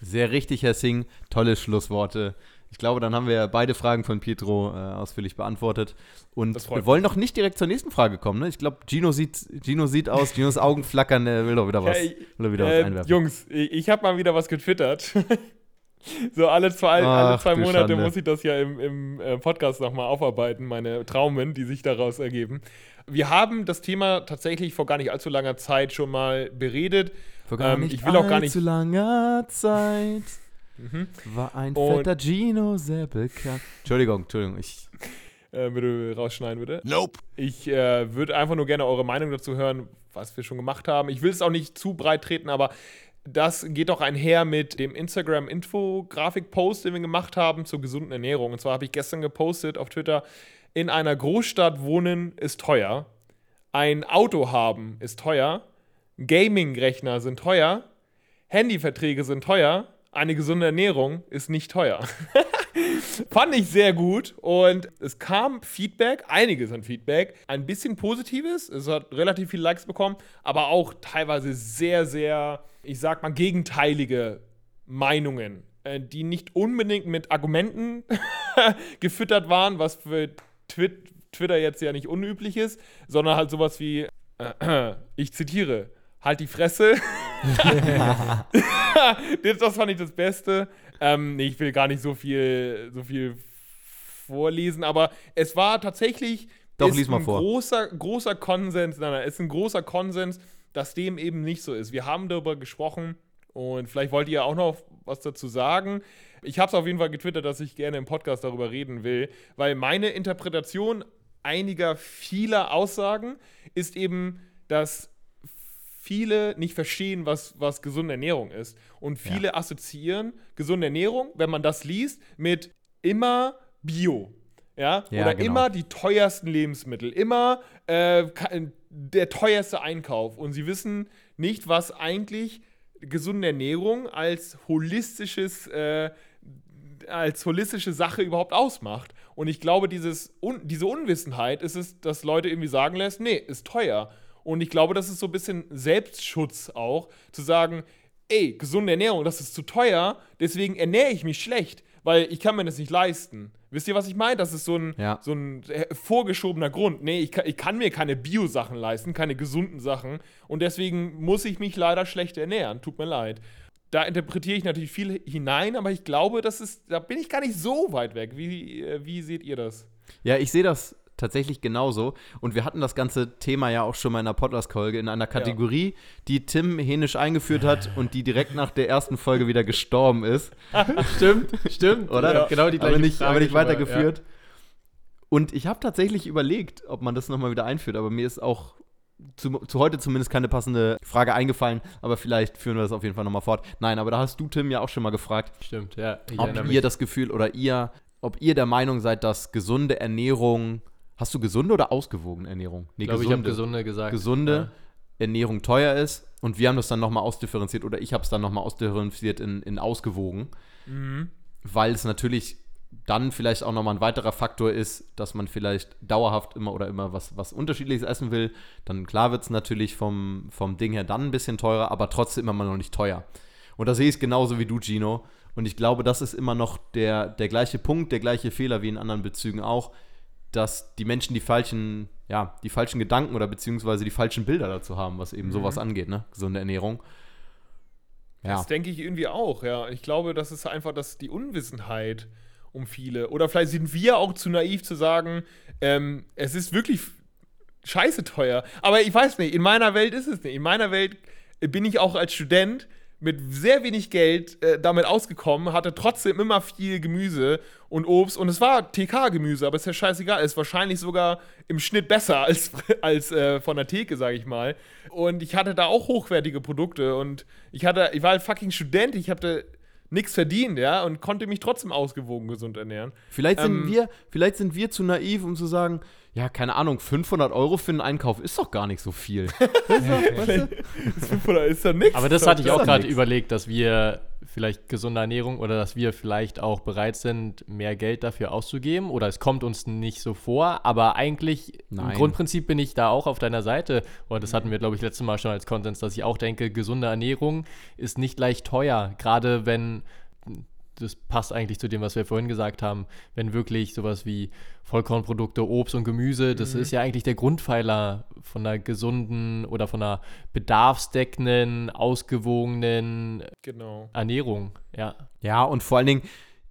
Sehr richtig, Herr Singh. Tolle Schlussworte. Ich glaube, dann haben wir beide Fragen von Pietro äh, ausführlich beantwortet. Und wir wollen doch nicht direkt zur nächsten Frage kommen. Ne? Ich glaube, Gino sieht, Gino sieht aus, Ginos Augen flackern, er will doch wieder was, will doch wieder was Äh, einwerfen. Jungs, ich, ich habe mal wieder was getwittert. *laughs* so alle zwei, alle Ach, zwei du Monate Schande. muss ich das ja im, im äh, Podcast nochmal aufarbeiten, meine Traumen, die sich daraus ergeben. Wir haben das Thema tatsächlich vor gar nicht allzu langer Zeit schon mal beredet. Vor gar ähm, nicht ich will auch gar nicht- allzu langer Zeit Mhm. war ein Und- fetter Gino sehr bekannt. Entschuldigung, Entschuldigung. Ich, Äh, bitte rausschneiden, bitte. Nope. Ich äh, würde einfach nur gerne eure Meinung dazu hören, was wir schon gemacht haben. Ich will es auch nicht zu breit treten, aber das geht doch einher mit dem Instagram-Infografik-Post, den wir gemacht haben zur gesunden Ernährung. Und zwar habe ich gestern gepostet auf Twitter, in einer Großstadt wohnen ist teuer, ein Auto haben ist teuer, Gaming-Rechner sind teuer, Handyverträge sind teuer, eine gesunde Ernährung ist nicht teuer. *laughs* Fand ich sehr gut und es kam Feedback, einiges an Feedback, ein bisschen positives, es hat relativ viele Likes bekommen, aber auch teilweise sehr, sehr, ich sag mal, gegenteilige Meinungen, äh, die nicht unbedingt mit Argumenten *laughs* gefüttert waren, was für Twit Twitter jetzt ja nicht unüblich ist, sondern halt sowas wie, äh, *clears throat* ich zitiere, halt die Fresse. *laughs* *laughs* das, das fand ich das Beste. Ähm, nee, ich will gar nicht so viel, so viel vorlesen, aber es war tatsächlich Doch, lies mal ein vor. großer, großer Konsens, nein, nein, es ist ein großer Konsens, dass dem eben nicht so ist. Wir haben darüber gesprochen und vielleicht wollt ihr auch noch was dazu sagen. Ich habe es auf jeden Fall getwittert, dass ich gerne im Podcast darüber reden will, weil meine Interpretation einiger vieler Aussagen ist eben, dass viele nicht verstehen, was, was gesunde Ernährung ist. Und viele assoziieren gesunde Ernährung, wenn man das liest, mit immer Bio. Ja, Ja, oder genau. immer die teuersten Lebensmittel, immer äh, ka- der teuerste Einkauf. Und sie wissen nicht, was eigentlich gesunde Ernährung als holistisches, äh, als holistische Sache überhaupt ausmacht. Und ich glaube, dieses un diese Unwissenheit ist es, dass Leute irgendwie sagen lässt, nee, ist teuer. Und ich glaube, das ist so ein bisschen Selbstschutz auch, zu sagen, ey, gesunde Ernährung, das ist zu teuer, deswegen ernähre ich mich schlecht, weil ich kann mir das nicht leisten. Wisst ihr, was ich meine? Das ist so ein, Ja. so ein äh, vorgeschobener Grund. Nee, ich kann, ich kann mir keine Bio-Sachen leisten, keine gesunden Sachen. Und deswegen muss ich mich leider schlecht ernähren. Tut mir leid. Da interpretiere ich natürlich viel hinein, aber ich glaube, das ist, da bin ich gar nicht so weit weg. Wie, äh, wie seht ihr das? Ja, ich sehe das tatsächlich genauso. Und wir hatten das ganze Thema ja auch schon mal in einer Podcast-Folge in einer Kategorie, die Tim hänisch eingeführt hat und die direkt nach der ersten Folge wieder gestorben ist. *laughs* Stimmt, stimmt. Oder? Ja. Genau die gleiche aber nicht, Frage aber nicht weitergeführt. Und ich habe tatsächlich überlegt, ob man das nochmal wieder einführt, aber mir ist auch zu, zu heute zumindest keine passende Frage eingefallen, aber vielleicht führen wir das auf jeden Fall nochmal fort. Nein, aber da hast du, Tim, ja auch schon mal gefragt, Ja. Stimmt, ja. Ob ihr mich. das Gefühl oder ihr, ob ihr der Meinung seid, dass gesunde Ernährung, hast du gesunde oder ausgewogene Ernährung? Nee, ich glaube, ich habe gesunde gesagt. gesunde Ernährung teuer ist und wir haben das dann nochmal ausdifferenziert oder ich habe es dann nochmal ausdifferenziert in, in ausgewogen, weil es natürlich dann vielleicht auch nochmal ein weiterer Faktor ist, dass man vielleicht dauerhaft immer oder immer was, was Unterschiedliches essen will. Dann klar wird es natürlich vom, vom Ding her dann ein bisschen teurer, aber trotzdem immer noch nicht teuer. Und da sehe ich es genauso wie du, Gino. Und ich glaube, das ist immer noch der, der gleiche Punkt, der gleiche Fehler wie in anderen Bezügen auch, dass die Menschen die falschen, ja, die falschen Gedanken oder beziehungsweise die falschen Bilder dazu haben, was eben sowas angeht, ne? Gesunde Ernährung. Ja. Das denke ich irgendwie auch, ja. Ich glaube, das ist einfach das, die Unwissenheit um viele. Oder vielleicht sind wir auch zu naiv zu sagen, ähm, es ist wirklich scheiße teuer. Aber ich weiß nicht, in meiner Welt ist es nicht. In meiner Welt bin ich auch als Student mit sehr wenig Geld äh, damit ausgekommen, hatte trotzdem immer viel Gemüse und Obst und es war TK-Gemüse, aber ist ja scheißegal, ist wahrscheinlich sogar im Schnitt besser *laughs* als, als äh, von der Theke, sage ich mal. Und ich hatte da auch hochwertige Produkte und ich hatte, ich war halt fucking Student, ich hatte nichts verdient, ja, und konnte mich trotzdem ausgewogen gesund ernähren. Vielleicht sind, Ähm, wir, vielleicht sind wir zu naiv, um zu sagen, ja, keine Ahnung, 500 Euro für einen Einkauf ist doch gar nicht so viel. weißt du, weißt du? Oder ist da nichts? Aber das hatte ich auch gerade überlegt, dass wir vielleicht gesunde Ernährung oder dass wir vielleicht auch bereit sind, mehr Geld dafür auszugeben oder es kommt uns nicht so vor, aber eigentlich Nein. im Grundprinzip bin ich da auch auf deiner Seite und das hatten wir, glaube ich, letztes Mal schon als Konsens, dass ich auch denke, gesunde Ernährung ist nicht leicht teuer, gerade wenn das passt eigentlich zu dem, was wir vorhin gesagt haben, wenn wirklich sowas wie Vollkornprodukte, Obst und Gemüse, das ist ja eigentlich der Grundpfeiler von einer gesunden oder von einer bedarfsdeckenden, ausgewogenen Genau. Ernährung. Ja. Ja, und vor allen Dingen,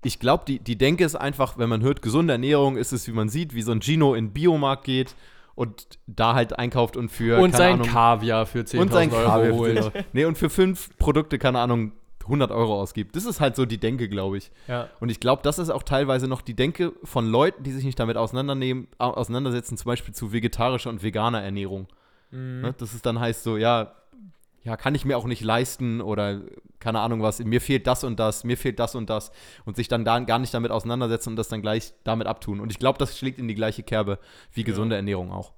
ich glaube, die, die Denke ist einfach, wenn man hört, gesunde Ernährung, ist es, wie man sieht, wie so ein Gino in den Biomarkt geht und da halt einkauft und für. und keine sein Ahnung, Kaviar für 10.000 und sein Euro Kaviar. holt. Nee, und für fünf Produkte, keine Ahnung, 100 Euro ausgibt. Das ist halt so die Denke, glaube ich. Ja. Und ich glaube, das ist auch teilweise noch die Denke von Leuten, die sich nicht damit auseinandernehmen, au- auseinandersetzen, zum Beispiel zu vegetarischer und veganer Ernährung. Ne? Das ist dann heißt so, ja, ja, kann ich mir auch nicht leisten oder keine Ahnung was, mir fehlt das und das, mir fehlt das und das und sich dann da gar nicht damit auseinandersetzen und das dann gleich damit abtun. Und ich glaube, das schlägt in die gleiche Kerbe wie gesunde Ernährung auch.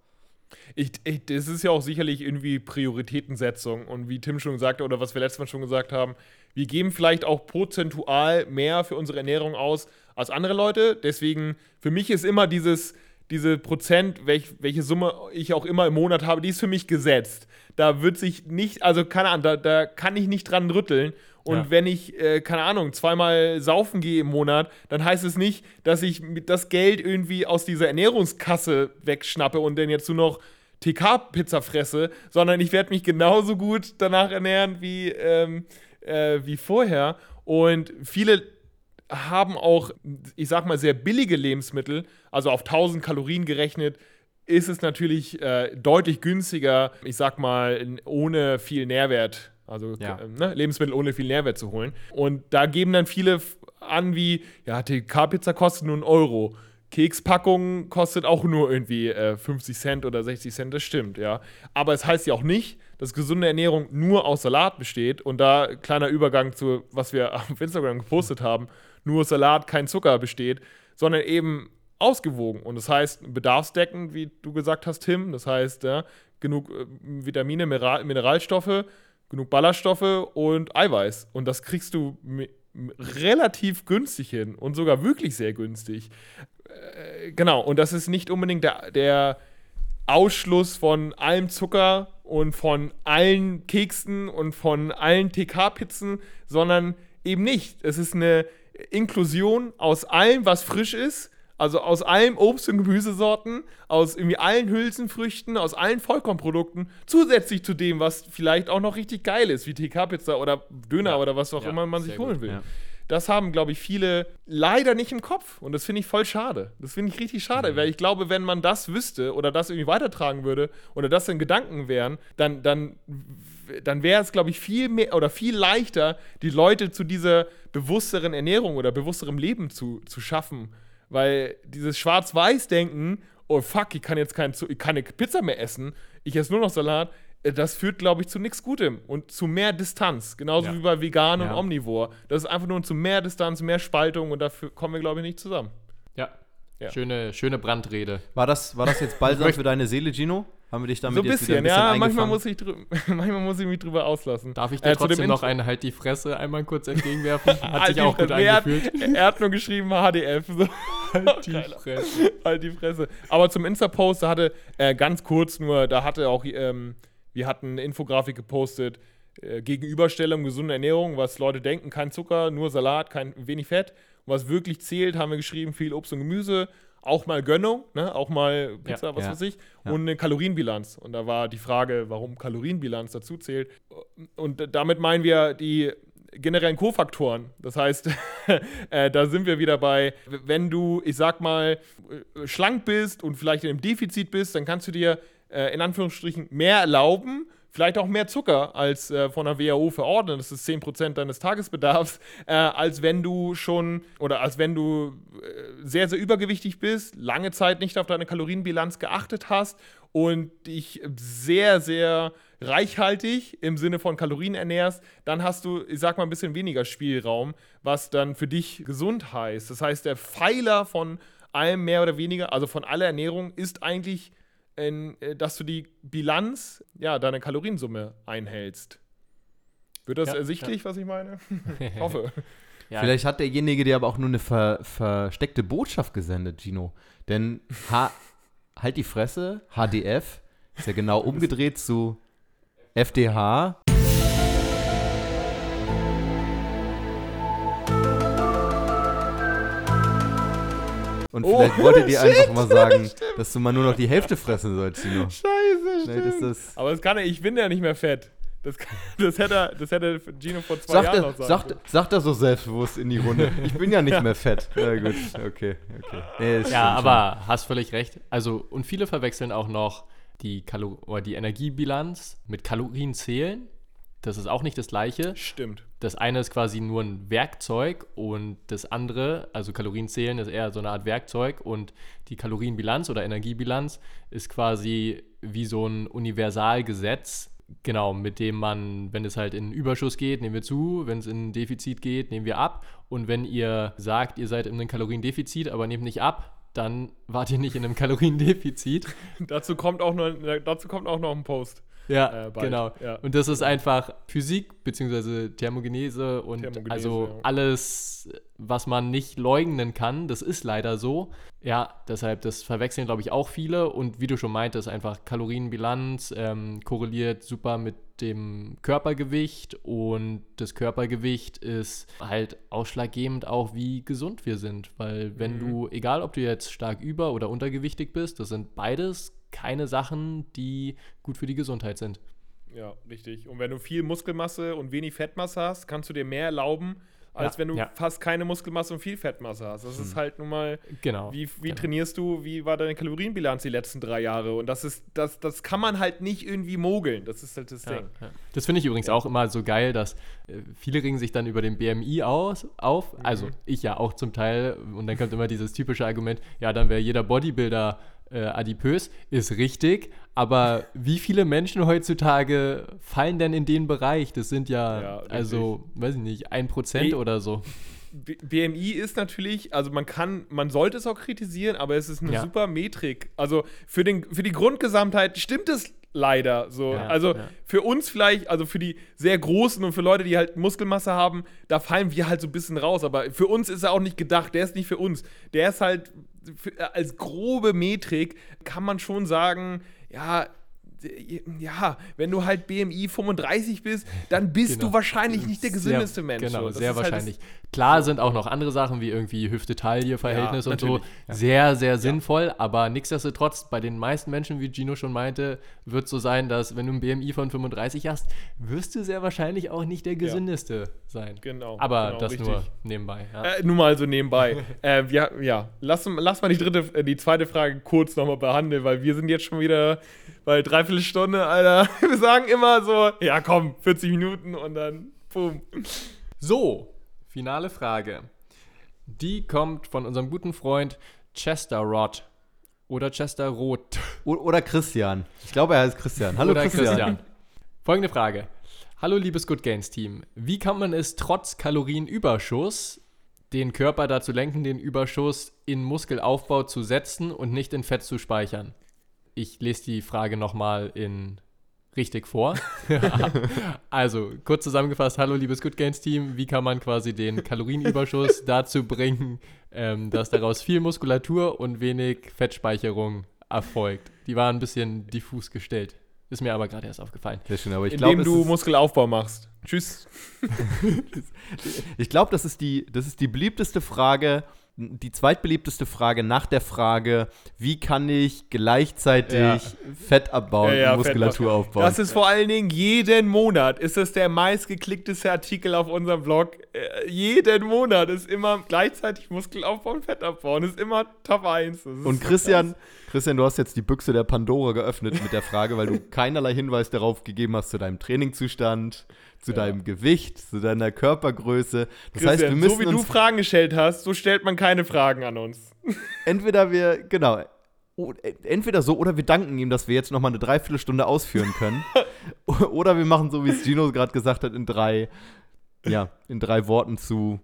Ich, ich, das ist ja auch sicherlich irgendwie Prioritätensetzung. Und wie Tim schon sagte, oder was wir letztes Mal schon gesagt haben, wir geben vielleicht auch prozentual mehr für unsere Ernährung aus als andere Leute. Deswegen, für mich ist immer dieses, diese Prozent, welch, welche Summe ich auch immer im Monat habe, die ist für mich gesetzt. Da wird sich nicht, also keine Ahnung, da, da kann ich nicht dran rütteln. Und Ja. wenn ich, äh, keine Ahnung, zweimal saufen gehe im Monat, dann heißt es nicht, dass ich das Geld irgendwie aus dieser Ernährungskasse wegschnappe und dann jetzt nur noch TK-Pizza fresse, sondern ich werde mich genauso gut danach ernähren wie, ähm, äh, wie vorher. Und viele haben auch, ich sag mal, sehr billige Lebensmittel, also auf 1000 Kalorien gerechnet, ist es natürlich äh, deutlich günstiger, ich sag mal, ohne viel Nährwert, also Ja. äh, ne, Lebensmittel ohne viel Nährwert zu holen. Und da geben dann viele an, wie, ja, TK-Pizza kostet nur einen Euro. Kekspackung kostet auch nur irgendwie äh, 50 Cent oder 60 Cent, das stimmt, ja. Aber es heißt ja auch nicht, dass gesunde Ernährung nur aus Salat besteht. Und da kleiner Übergang zu, was wir *laughs* auf Instagram gepostet haben, nur Salat, kein Zucker besteht, sondern eben ausgewogen. Und das heißt bedarfsdeckend, wie du gesagt hast, Tim. Das heißt, ja, genug äh, Vitamine, Mineral Mineralstoffe, genug Ballaststoffe und Eiweiß. Und das kriegst du relativ günstig hin und sogar wirklich sehr günstig. Äh, genau, und das ist nicht unbedingt der, der Ausschluss von allem Zucker und von allen Keksen und von allen TK-Pizzen, sondern eben nicht. Es ist eine Inklusion aus allem, was frisch ist, also aus allen Obst- und Gemüsesorten, aus irgendwie allen Hülsenfrüchten, aus allen Vollkornprodukten, zusätzlich zu dem, was vielleicht auch noch richtig geil ist, wie TK-Pizza oder Döner Ja. oder was auch Ja, immer man sich holen gut, will. ja. Das haben, glaube ich, viele leider nicht im Kopf. Und das finde ich voll schade. Das finde ich richtig schade, weil ich glaube, wenn man das wüsste oder das irgendwie weitertragen würde oder das in Gedanken wären, dann, dann, dann wäre es, glaube ich, viel mehr oder viel leichter, die Leute zu dieser bewussteren Ernährung oder bewussterem Leben zu, zu schaffen. Weil dieses Schwarz-Weiß-Denken, oh fuck, ich kann jetzt kein, ich kann keine Pizza mehr essen, ich esse nur noch Salat, das führt, glaube ich, zu nichts Gutem und zu mehr Distanz. Genauso Ja. wie bei Vegan und Ja. Omnivore. Das ist einfach nur zu mehr Distanz, mehr Spaltung und dafür kommen wir, glaube ich, nicht zusammen. Ja. Ja. Schöne, schöne Brandrede. War das, war das jetzt Balsam für deine Seele, Gino? Haben wir dich damit so ein jetzt wieder bisschen, ja. Manchmal muss, ich *laughs* manchmal muss ich mich drüber auslassen. Darf ich dir Äh, zu dem trotzdem noch einen Halt die Fresse einmal kurz entgegenwerfen? *laughs* Hat Halt sich die auch gut Fresse. Nee, er hat- angefühlt. *laughs* Er hat nur geschrieben HDF. So. Halt die Fresse. halt die Fresse. Aber zum Insta-Post, da hatte äh, ganz kurz nur, da hatte auch, ähm, wir hatten eine Infografik gepostet, äh, Gegenüberstellung gesunde Ernährung, was Leute denken, kein Zucker, nur Salat, kein wenig Fett. Und was wirklich zählt, haben wir geschrieben, viel Obst und Gemüse, auch mal Gönnung, ne? auch mal Pizza, Ja, was ja, weiß ich, ja. und eine Kalorienbilanz. Und da war die Frage, warum Kalorienbilanz dazu zählt. Und damit meinen wir die generellen Kofaktoren. Das heißt, *laughs* äh, da sind wir wieder bei, wenn du, ich sag mal, äh, schlank bist und vielleicht in einem Defizit bist, dann kannst du dir äh, in Anführungsstrichen mehr erlauben, vielleicht auch mehr Zucker als äh, von der WHO verordnet, das ist 10% deines Tagesbedarfs, äh, als wenn du schon oder als wenn du äh, sehr, sehr übergewichtig bist, lange Zeit nicht auf deine Kalorienbilanz geachtet hast und dich sehr, sehr reichhaltig im Sinne von Kalorien ernährst, dann hast du, ich sag mal, ein bisschen weniger Spielraum, was dann für dich gesund heißt. Das heißt, der Pfeiler von allem mehr oder weniger, also von aller Ernährung, ist eigentlich, in, äh, dass du die Bilanz, ja, deine Kaloriensumme einhältst. Wird das Ja, ersichtlich, was ich meine? *laughs* Ich hoffe. Ja, Vielleicht hat derjenige dir aber auch nur eine ver versteckte Botschaft gesendet, Gino. Denn H halt die Fresse, HDF, ist ja genau umgedreht zu FDH. Und Oh, vielleicht wolltet ihr einfach mal sagen, *laughs* dass du mal nur noch die Hälfte fressen sollst, Gino. Scheiße, das. Aber das kann er, ich bin ja nicht mehr fett. Das, kann, *laughs* das, hätte, das hätte Gino vor zwei Sagt Jahren er, noch sagen sagt, können. sagt er so selbstbewusst in die Runde. Ich bin ja nicht *laughs* mehr fett. Na gut, okay, okay. Nee, ist Ja, schon- aber hast völlig recht. Also, und viele verwechseln auch noch die, Kalo oder die Energiebilanz mit Kalorien zählen. Das ist auch nicht das gleiche. Stimmt. Das eine ist quasi nur ein Werkzeug und das andere, also Kalorien zählen, ist eher so eine Art Werkzeug und die Kalorienbilanz oder Energiebilanz ist quasi wie so ein Universalgesetz, genau, mit dem man, wenn es halt in Überschuss geht, nehmen wir zu, wenn es in Defizit geht, nehmen wir ab und wenn ihr sagt, ihr seid in einem Kaloriendefizit, aber nehmt nicht ab, dann wart ihr nicht in einem Kaloriendefizit. *laughs* dazu, kommt auch noch, dazu kommt auch noch ein Post. Ja, Äh, genau. ja. Und das ist einfach Physik bzw. Thermogenese und Thermogenese, also ja. alles, was man nicht leugnen kann, das ist leider so. Ja, deshalb, das verwechseln, glaube ich, auch viele. Und wie du schon meintest, einfach Kalorienbilanz ähm, korreliert super mit dem Körpergewicht und das Körpergewicht ist halt ausschlaggebend auch, wie gesund wir sind. Weil wenn Mhm. du, egal ob du jetzt stark über- oder untergewichtig bist, das sind beides keine Sachen, die gut für die Gesundheit sind. Ja, richtig. Und wenn du viel Muskelmasse und wenig Fettmasse hast, kannst du dir mehr erlauben, als Ja, wenn du ja. fast keine Muskelmasse und viel Fettmasse hast. Das ist halt nun mal, Genau. wie, wie genau. trainierst du, wie war deine Kalorienbilanz die letzten drei Jahre? Und das ist, das, das kann man halt nicht irgendwie mogeln. Das ist halt das Ja, Ding. Das finde ich übrigens auch immer so geil, dass äh, viele ringen sich dann über den BMI aus, auf. Also ich ja auch zum Teil. Und dann kommt immer dieses typische Argument, ja, dann wäre jeder Bodybuilder äh, adipös. Ist richtig. Aber wie viele Menschen heutzutage fallen denn in den Bereich? Das sind ja, Ja, also, weiß ich nicht, ein Prozent oder so. B BMI ist natürlich, also man kann, man sollte es auch kritisieren, aber es ist eine Ja. super Metrik. Also für, den, für die Grundgesamtheit stimmt es leider so. Ja, also ja. für uns vielleicht, also für die sehr Großen und für Leute, die halt Muskelmasse haben, da fallen wir halt so ein bisschen raus. Aber für uns ist er auch nicht gedacht, der ist nicht für uns. Der ist halt für, als grobe Metrik, kann man schon sagen, ja. Ja, wenn du halt BMI 35 bist, dann bist Genau. du wahrscheinlich nicht der gesündeste sehr, Mensch. Genau. Das sehr halt wahrscheinlich. Klar sind auch noch andere Sachen wie irgendwie Hüfte-Taille-Verhältnis Ja, und so natürlich. sehr, sehr sinnvoll, aber nichtsdestotrotz, bei den meisten Menschen, wie Gino schon meinte, wird so sein, dass wenn du ein BMI von 35 hast, wirst du sehr wahrscheinlich auch nicht der gesündeste sein. Genau, Aber genau, das richtig. nur nebenbei. Ja. Äh, nur mal so nebenbei. *laughs* äh, ja, ja. Lass, lass mal die dritte, äh, die zweite Frage kurz nochmal behandeln, weil wir sind jetzt schon wieder bei dreiviertel Stunde, Alter. *laughs* Wir sagen immer so, ja komm, 40 Minuten und dann, boom. So, finale Frage. Die kommt von unserem guten Freund Chester Rod oder Chester Roth. Oder Christian. Ich glaube, er heißt Christian. Hallo Oder Christian. Christian. Folgende Frage. Hallo liebes Good Gains Team. Wie kann man es trotz Kalorienüberschuss den Körper dazu lenken, den Überschuss in Muskelaufbau zu setzen und nicht in Fett zu speichern? Ich lese die Frage nochmal in richtig vor. *laughs* also, kurz zusammengefasst, hallo liebes Good Gains Team, wie kann man quasi den Kalorienüberschuss *laughs* dazu bringen, ähm, dass daraus viel Muskulatur und wenig Fettspeicherung erfolgt? Die war ein bisschen diffus gestellt. Ist mir aber gerade erst aufgefallen. Sehr schön, aber ich Indem glaube, du Muskelaufbau machst. Tschüss. *laughs* ich glaub, das, ist die, das ist die beliebteste Frage, die zweitbeliebteste Frage nach der Frage, wie kann ich gleichzeitig Ja. Fett abbauen Ja, und Muskulatur Fett- aufbauen. Das ist vor allen Dingen jeden Monat, ist das der meistgeklickteste Artikel auf unserem Blog. Äh, jeden Monat ist immer gleichzeitig Muskelaufbau und Fett abbauen. Ist immer Top 1. Das ist Und Christian, Christian, du hast jetzt die Büchse der Pandora geöffnet mit der Frage, weil du *laughs* keinerlei Hinweis darauf gegeben hast zu deinem Trainingzustand, zu Ja. deinem Gewicht, zu deiner Körpergröße. Das Christian, heißt, wir müssen so wie du Fragen gestellt hast, so stellt man keine Fragen an uns. *laughs* entweder wir, genau, entweder so oder wir danken ihm, dass wir jetzt noch mal eine Dreiviertelstunde ausführen können. *laughs* oder wir machen so, wie es Gino gerade gesagt hat, in drei, ja, in drei Worten zu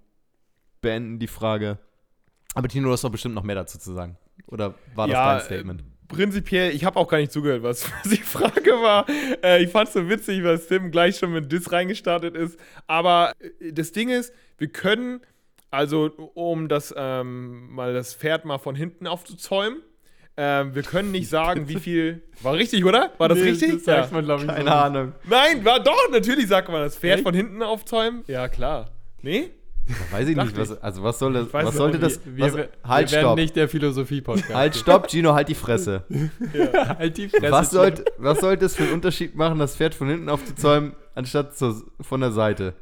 beenden die Frage. Aber Tino, du hast doch bestimmt noch mehr dazu zu sagen. Oder war das Ja, dein Statement? Prinzipiell, ich habe auch gar nicht zugehört, was, *laughs* was die Frage war. Äh, ich fand es so witzig, was Tim gleich schon mit Diss reingestartet ist. Aber äh, das Ding ist, wir können, also um das ähm, mal das Pferd mal von hinten aufzuzäumen, ähm, wir können nicht sagen, wie viel. *laughs* War richtig, oder? War das Nee, richtig? Das sagt man, glaube ich, Keine so. Ahnung. Nein, war doch, natürlich sagt man das Pferd Echt? von hinten aufzäumen. Ja, klar. Nee? Weiß ich nicht, was, also was soll das, weiß was sollte das, Wir, was, wir, halt, wir werden stopp, nicht der Philosophie-Podcast. halt, stopp, Gino, halt die Fresse. *laughs* halt die Fresse. Was sollte, was sollte es für einen Unterschied machen, das Pferd von hinten aufzuzäumen, anstatt zur, von der Seite?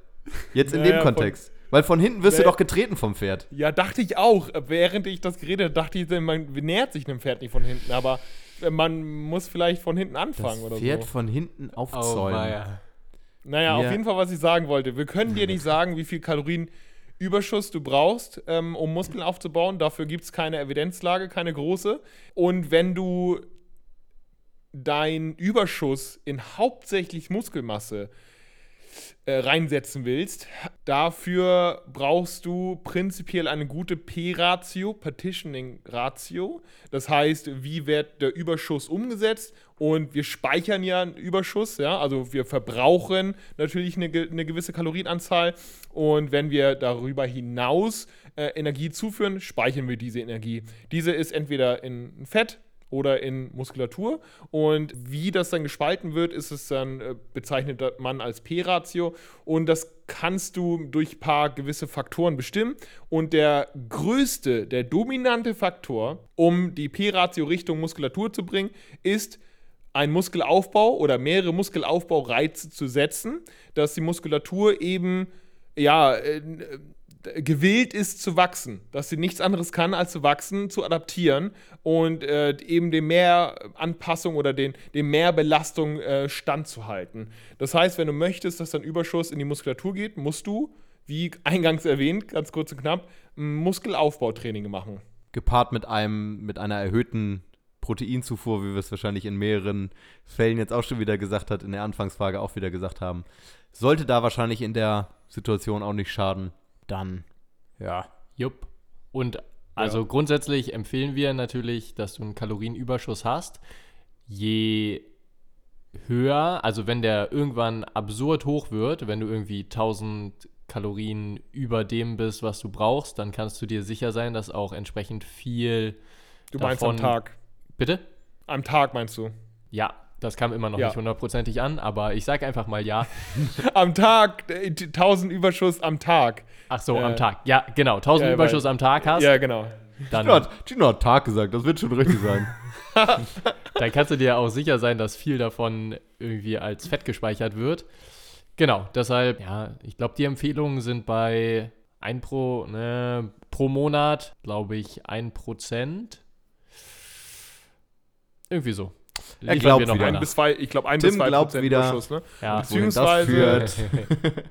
Jetzt in Naja, dem von- Kontext. Weil von hinten wirst du Weil- doch getreten vom Pferd. Ja, dachte ich auch. Während ich das geredet habe, dachte ich, man nähert sich einem Pferd nicht von hinten. Aber äh, man muss vielleicht von hinten Das anfangen oder Pferd so. von hinten Oh, aufzäumen. weia. Naja, Ja. auf jeden Fall, was ich sagen wollte. Wir können dir *laughs* nicht sagen, wie viel Kalorien Überschuss du brauchst, ähm, um Muskeln aufzubauen. Dafür gibt es keine Evidenzlage, keine große. Und wenn du deinen Überschuss in hauptsächlich Muskelmasse äh, reinsetzen willst, dafür brauchst du prinzipiell eine gute P-Ratio, Partitioning-Ratio. Das heißt, wie wird der Überschuss umgesetzt? Und wir speichern ja einen Überschuss, ja, also wir verbrauchen natürlich eine, eine gewisse Kalorienanzahl. Und wenn wir darüber hinaus äh, Energie zuführen, speichern wir diese Energie. Diese ist entweder in Fett oder in Muskulatur. Und wie das dann gespalten wird, ist es dann, äh, bezeichnet man als P-Ratio. Und das kannst du durch ein paar gewisse Faktoren bestimmen. Und der größte, der dominante Faktor, um die P-Ratio Richtung Muskulatur zu bringen, ist einen Muskelaufbau oder mehrere Muskelaufbaureize zu setzen, dass die Muskulatur eben ja äh, äh, gewillt ist zu wachsen, dass sie nichts anderes kann als zu wachsen, zu adaptieren und äh, eben dem mehr Anpassung oder den, dem mehr Belastung äh, standzuhalten. Das heißt, wenn du möchtest, dass dein Überschuss in die Muskulatur geht, musst du, wie eingangs erwähnt, ganz kurz und knapp, Muskelaufbautraining machen. Gepaart mit einem, mit einer erhöhten Proteinzufuhr, wie wir es wahrscheinlich in mehreren Fällen jetzt auch schon wieder gesagt hat, in der Anfangsfrage auch wieder gesagt haben. Sollte da wahrscheinlich in der Situation auch nicht schaden. Dann, ja. Jupp. Und also grundsätzlich empfehlen wir natürlich, dass du einen Kalorienüberschuss hast. Je höher, also wenn der irgendwann absurd hoch wird, wenn du irgendwie 1000 Kalorien über dem bist, was du brauchst, dann kannst du dir sicher sein, dass auch entsprechend viel. Du meinst am Tag. Bitte? Am Tag meinst du? Ja, das kam immer noch Ja. nicht hundertprozentig an, aber ich sage einfach mal ja. *laughs* Am Tag, äh, 1000 Überschuss am Tag. Ach so, Äh, am Tag. Ja, genau. 1000 ja, Überschuss weil- am Tag hast, Ja, genau. dann, Gino hat, Gino hat Tag gesagt, das wird schon richtig sein. *laughs* dann kannst du dir auch sicher sein, dass viel davon irgendwie als Fett gespeichert wird. Genau, deshalb, ja, ich glaube, die Empfehlungen sind bei 1 pro, ne, pro Monat, glaube ich, 1%. Irgendwie so. Er glaubt wir noch wieder. Ein bis zwei, ich glaube, ein Tim bis zwei glaubt Prozent wieder. Überschuss, ne? Ja. Wohin das Beziehungsweise- führt. *laughs*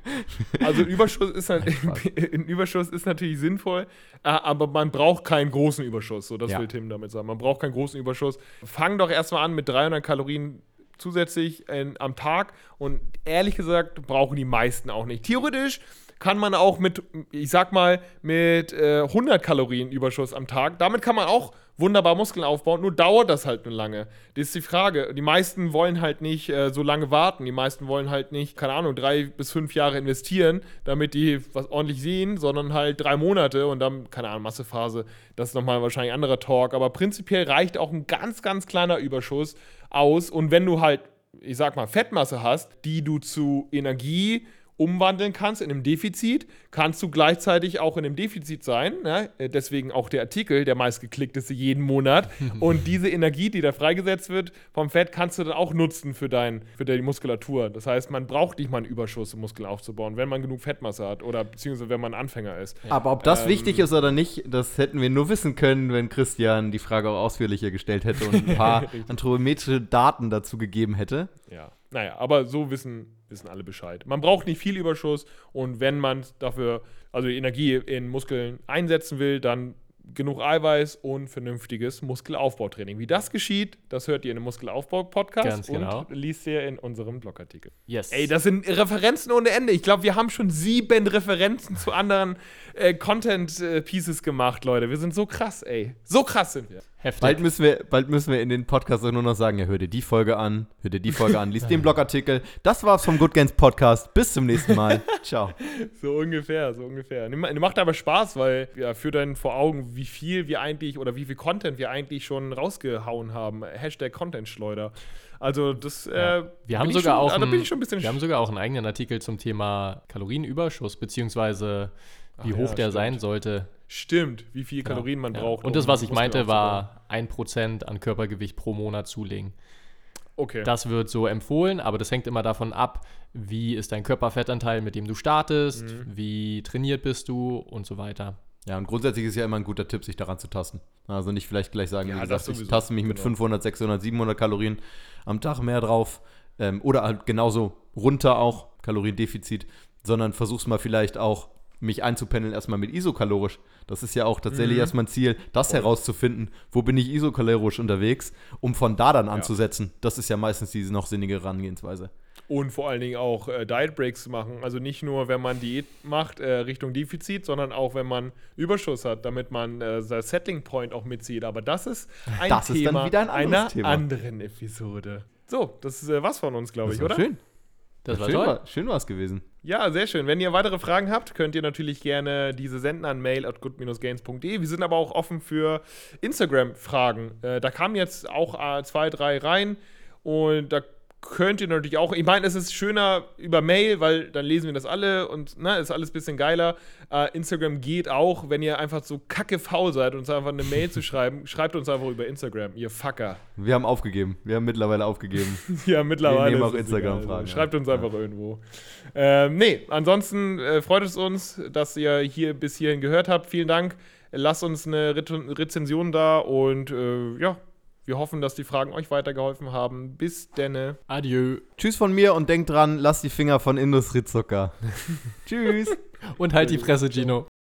*laughs* Also Überschuss ist halt, *laughs* ein Überschuss ist natürlich sinnvoll, äh, aber man braucht keinen großen Überschuss. So, das Ja. will Tim damit sagen. Man braucht keinen großen Überschuss. Fang doch erstmal an mit 300 Kalorien zusätzlich in, am Tag und ehrlich gesagt brauchen die meisten auch nicht. Theoretisch kann man auch mit, ich sag mal, mit äh, 100 Kalorien Überschuss am Tag, damit kann man auch wunderbar Muskeln aufbauen, nur dauert das halt nur lange. Das ist die Frage. Die meisten wollen halt nicht äh, so lange warten. Die meisten wollen halt nicht, keine Ahnung, drei bis fünf Jahre investieren, damit die was ordentlich sehen, sondern halt drei Monate und dann, keine Ahnung, Massephase. Das ist nochmal wahrscheinlich ein anderer Talk. Aber prinzipiell reicht auch ein ganz, ganz kleiner Überschuss aus. Und wenn du halt, ich sag mal, Fettmasse hast, die du zu Energie umwandeln kannst in einem Defizit, kannst du gleichzeitig auch in einem Defizit sein. Ne? Äh, Deswegen auch der Artikel, der meistgeklickteste jeden Monat. *laughs* Und diese Energie, die da freigesetzt wird vom Fett, kannst du dann auch nutzen für, dein, für deine Muskulatur. Das heißt, man braucht nicht mal einen Überschuss, um Muskeln aufzubauen, wenn man genug Fettmasse hat oder beziehungsweise wenn man Anfänger ist. Aber ob das Ähm, wichtig ist oder nicht, das hätten wir nur wissen können, wenn Christian die Frage auch ausführlicher gestellt hätte und ein paar *laughs* anthropometrische Daten dazu gegeben hätte. Ja, naja, aber so wissen, wissen alle Bescheid. Man braucht nicht viel Überschuss und wenn man dafür, also die Energie in Muskeln einsetzen will, dann genug Eiweiß und vernünftiges Muskelaufbautraining. Wie das geschieht, das hört ihr in dem Muskelaufbau-Podcast genau. und liest ihr in unserem Blogartikel. Yes. Ey, das sind Referenzen ohne Ende. Ich glaube, wir haben schon sieben Referenzen zu anderen äh, Content-Pieces gemacht, Leute. Wir sind so krass, ey. So krass sind wir. Heftig. Bald müssen, wir, bald müssen wir in den Podcast nur noch sagen, ja, hör dir die Folge an, hör dir die Folge an, lies den *laughs* Blogartikel. Das war's vom Good Games Podcast. Bis zum nächsten Mal. *laughs* Ciao. So ungefähr, so ungefähr. Macht aber Spaß, weil ja, führt dann vor Augen, wie viel wir eigentlich oder wie viel Content wir eigentlich schon rausgehauen haben. Hashtag Content-Schleuder. Also das, äh, Wir haben sogar schon, auch da bin ein- ich schon ein bisschen Wir haben sogar auch einen eigenen Artikel zum Thema Kalorienüberschuss, beziehungsweise wie Ach hoch ja, der stimmt. sein sollte. Stimmt, wie viel Ja, Kalorien man ja. braucht. Und das, was ich meinte, war 1% an Körpergewicht pro Monat zulegen. Okay. Das wird so empfohlen, aber das hängt immer davon ab, wie ist dein Körperfettanteil, mit dem du startest, Mhm. wie trainiert bist du und so weiter. Ja, und grundsätzlich ist ja immer ein guter Tipp, sich daran zu tasten. Also nicht vielleicht gleich sagen, Ja, wie gesagt, ich taste mich mit Genau. 500, 600, 700 Kalorien am Tag mehr drauf. Ähm, oder halt genauso runter auch, Kaloriendefizit, sondern versuch's mal vielleicht auch, mich einzupendeln erstmal mit isokalorisch. Das ist ja auch tatsächlich Mhm. erstmal ein Ziel, das herauszufinden, wo bin ich isokalorisch unterwegs, um von da dann anzusetzen. Das ist ja meistens diese noch sinnige Herangehensweise. Und vor allen Dingen auch äh, Diet Breaks zu machen. Also nicht nur, wenn man Diät macht, äh, Richtung Defizit, sondern auch, wenn man Überschuss hat, damit man äh, sein Settling Point auch mitzieht. Aber das ist ein Das ist Thema dann wieder ein einer Thema. anderen Episode. So, das ist äh, was von uns, glaube ich, oder? Schön. Das war schön, toll. war, schön war es gewesen. Ja, sehr schön. Wenn ihr weitere Fragen habt, könnt ihr natürlich gerne diese senden an mail at good-gains.de. Wir sind aber auch offen für Instagram-Fragen. Äh, da kamen jetzt auch äh, zwei, drei rein und da könnt ihr natürlich auch, ich meine, es ist schöner über Mail, weil dann lesen wir das alle und ne, ist alles ein bisschen geiler. Äh, Instagram geht auch, wenn ihr einfach so kacke faul seid, uns einfach eine Mail zu schreiben, *laughs* schreibt uns einfach über Instagram, ihr Fucker. Wir haben aufgegeben. Wir haben mittlerweile aufgegeben. *laughs* Ja, mittlerweile. Wir nehmen auch Instagram-Fragen. Schreibt ja. uns einfach irgendwo. Ähm, nee, ansonsten äh, freut es uns, dass ihr hier bis hierhin gehört habt. Vielen Dank. Lasst uns eine Re Rezension da und äh, ja, wir hoffen, dass die Fragen euch weitergeholfen haben. Bis denne. Adieu. Tschüss von mir und denkt dran, lasst die Finger von Industriezucker. *laughs* Tschüss. Und halt die Fresse, Gino.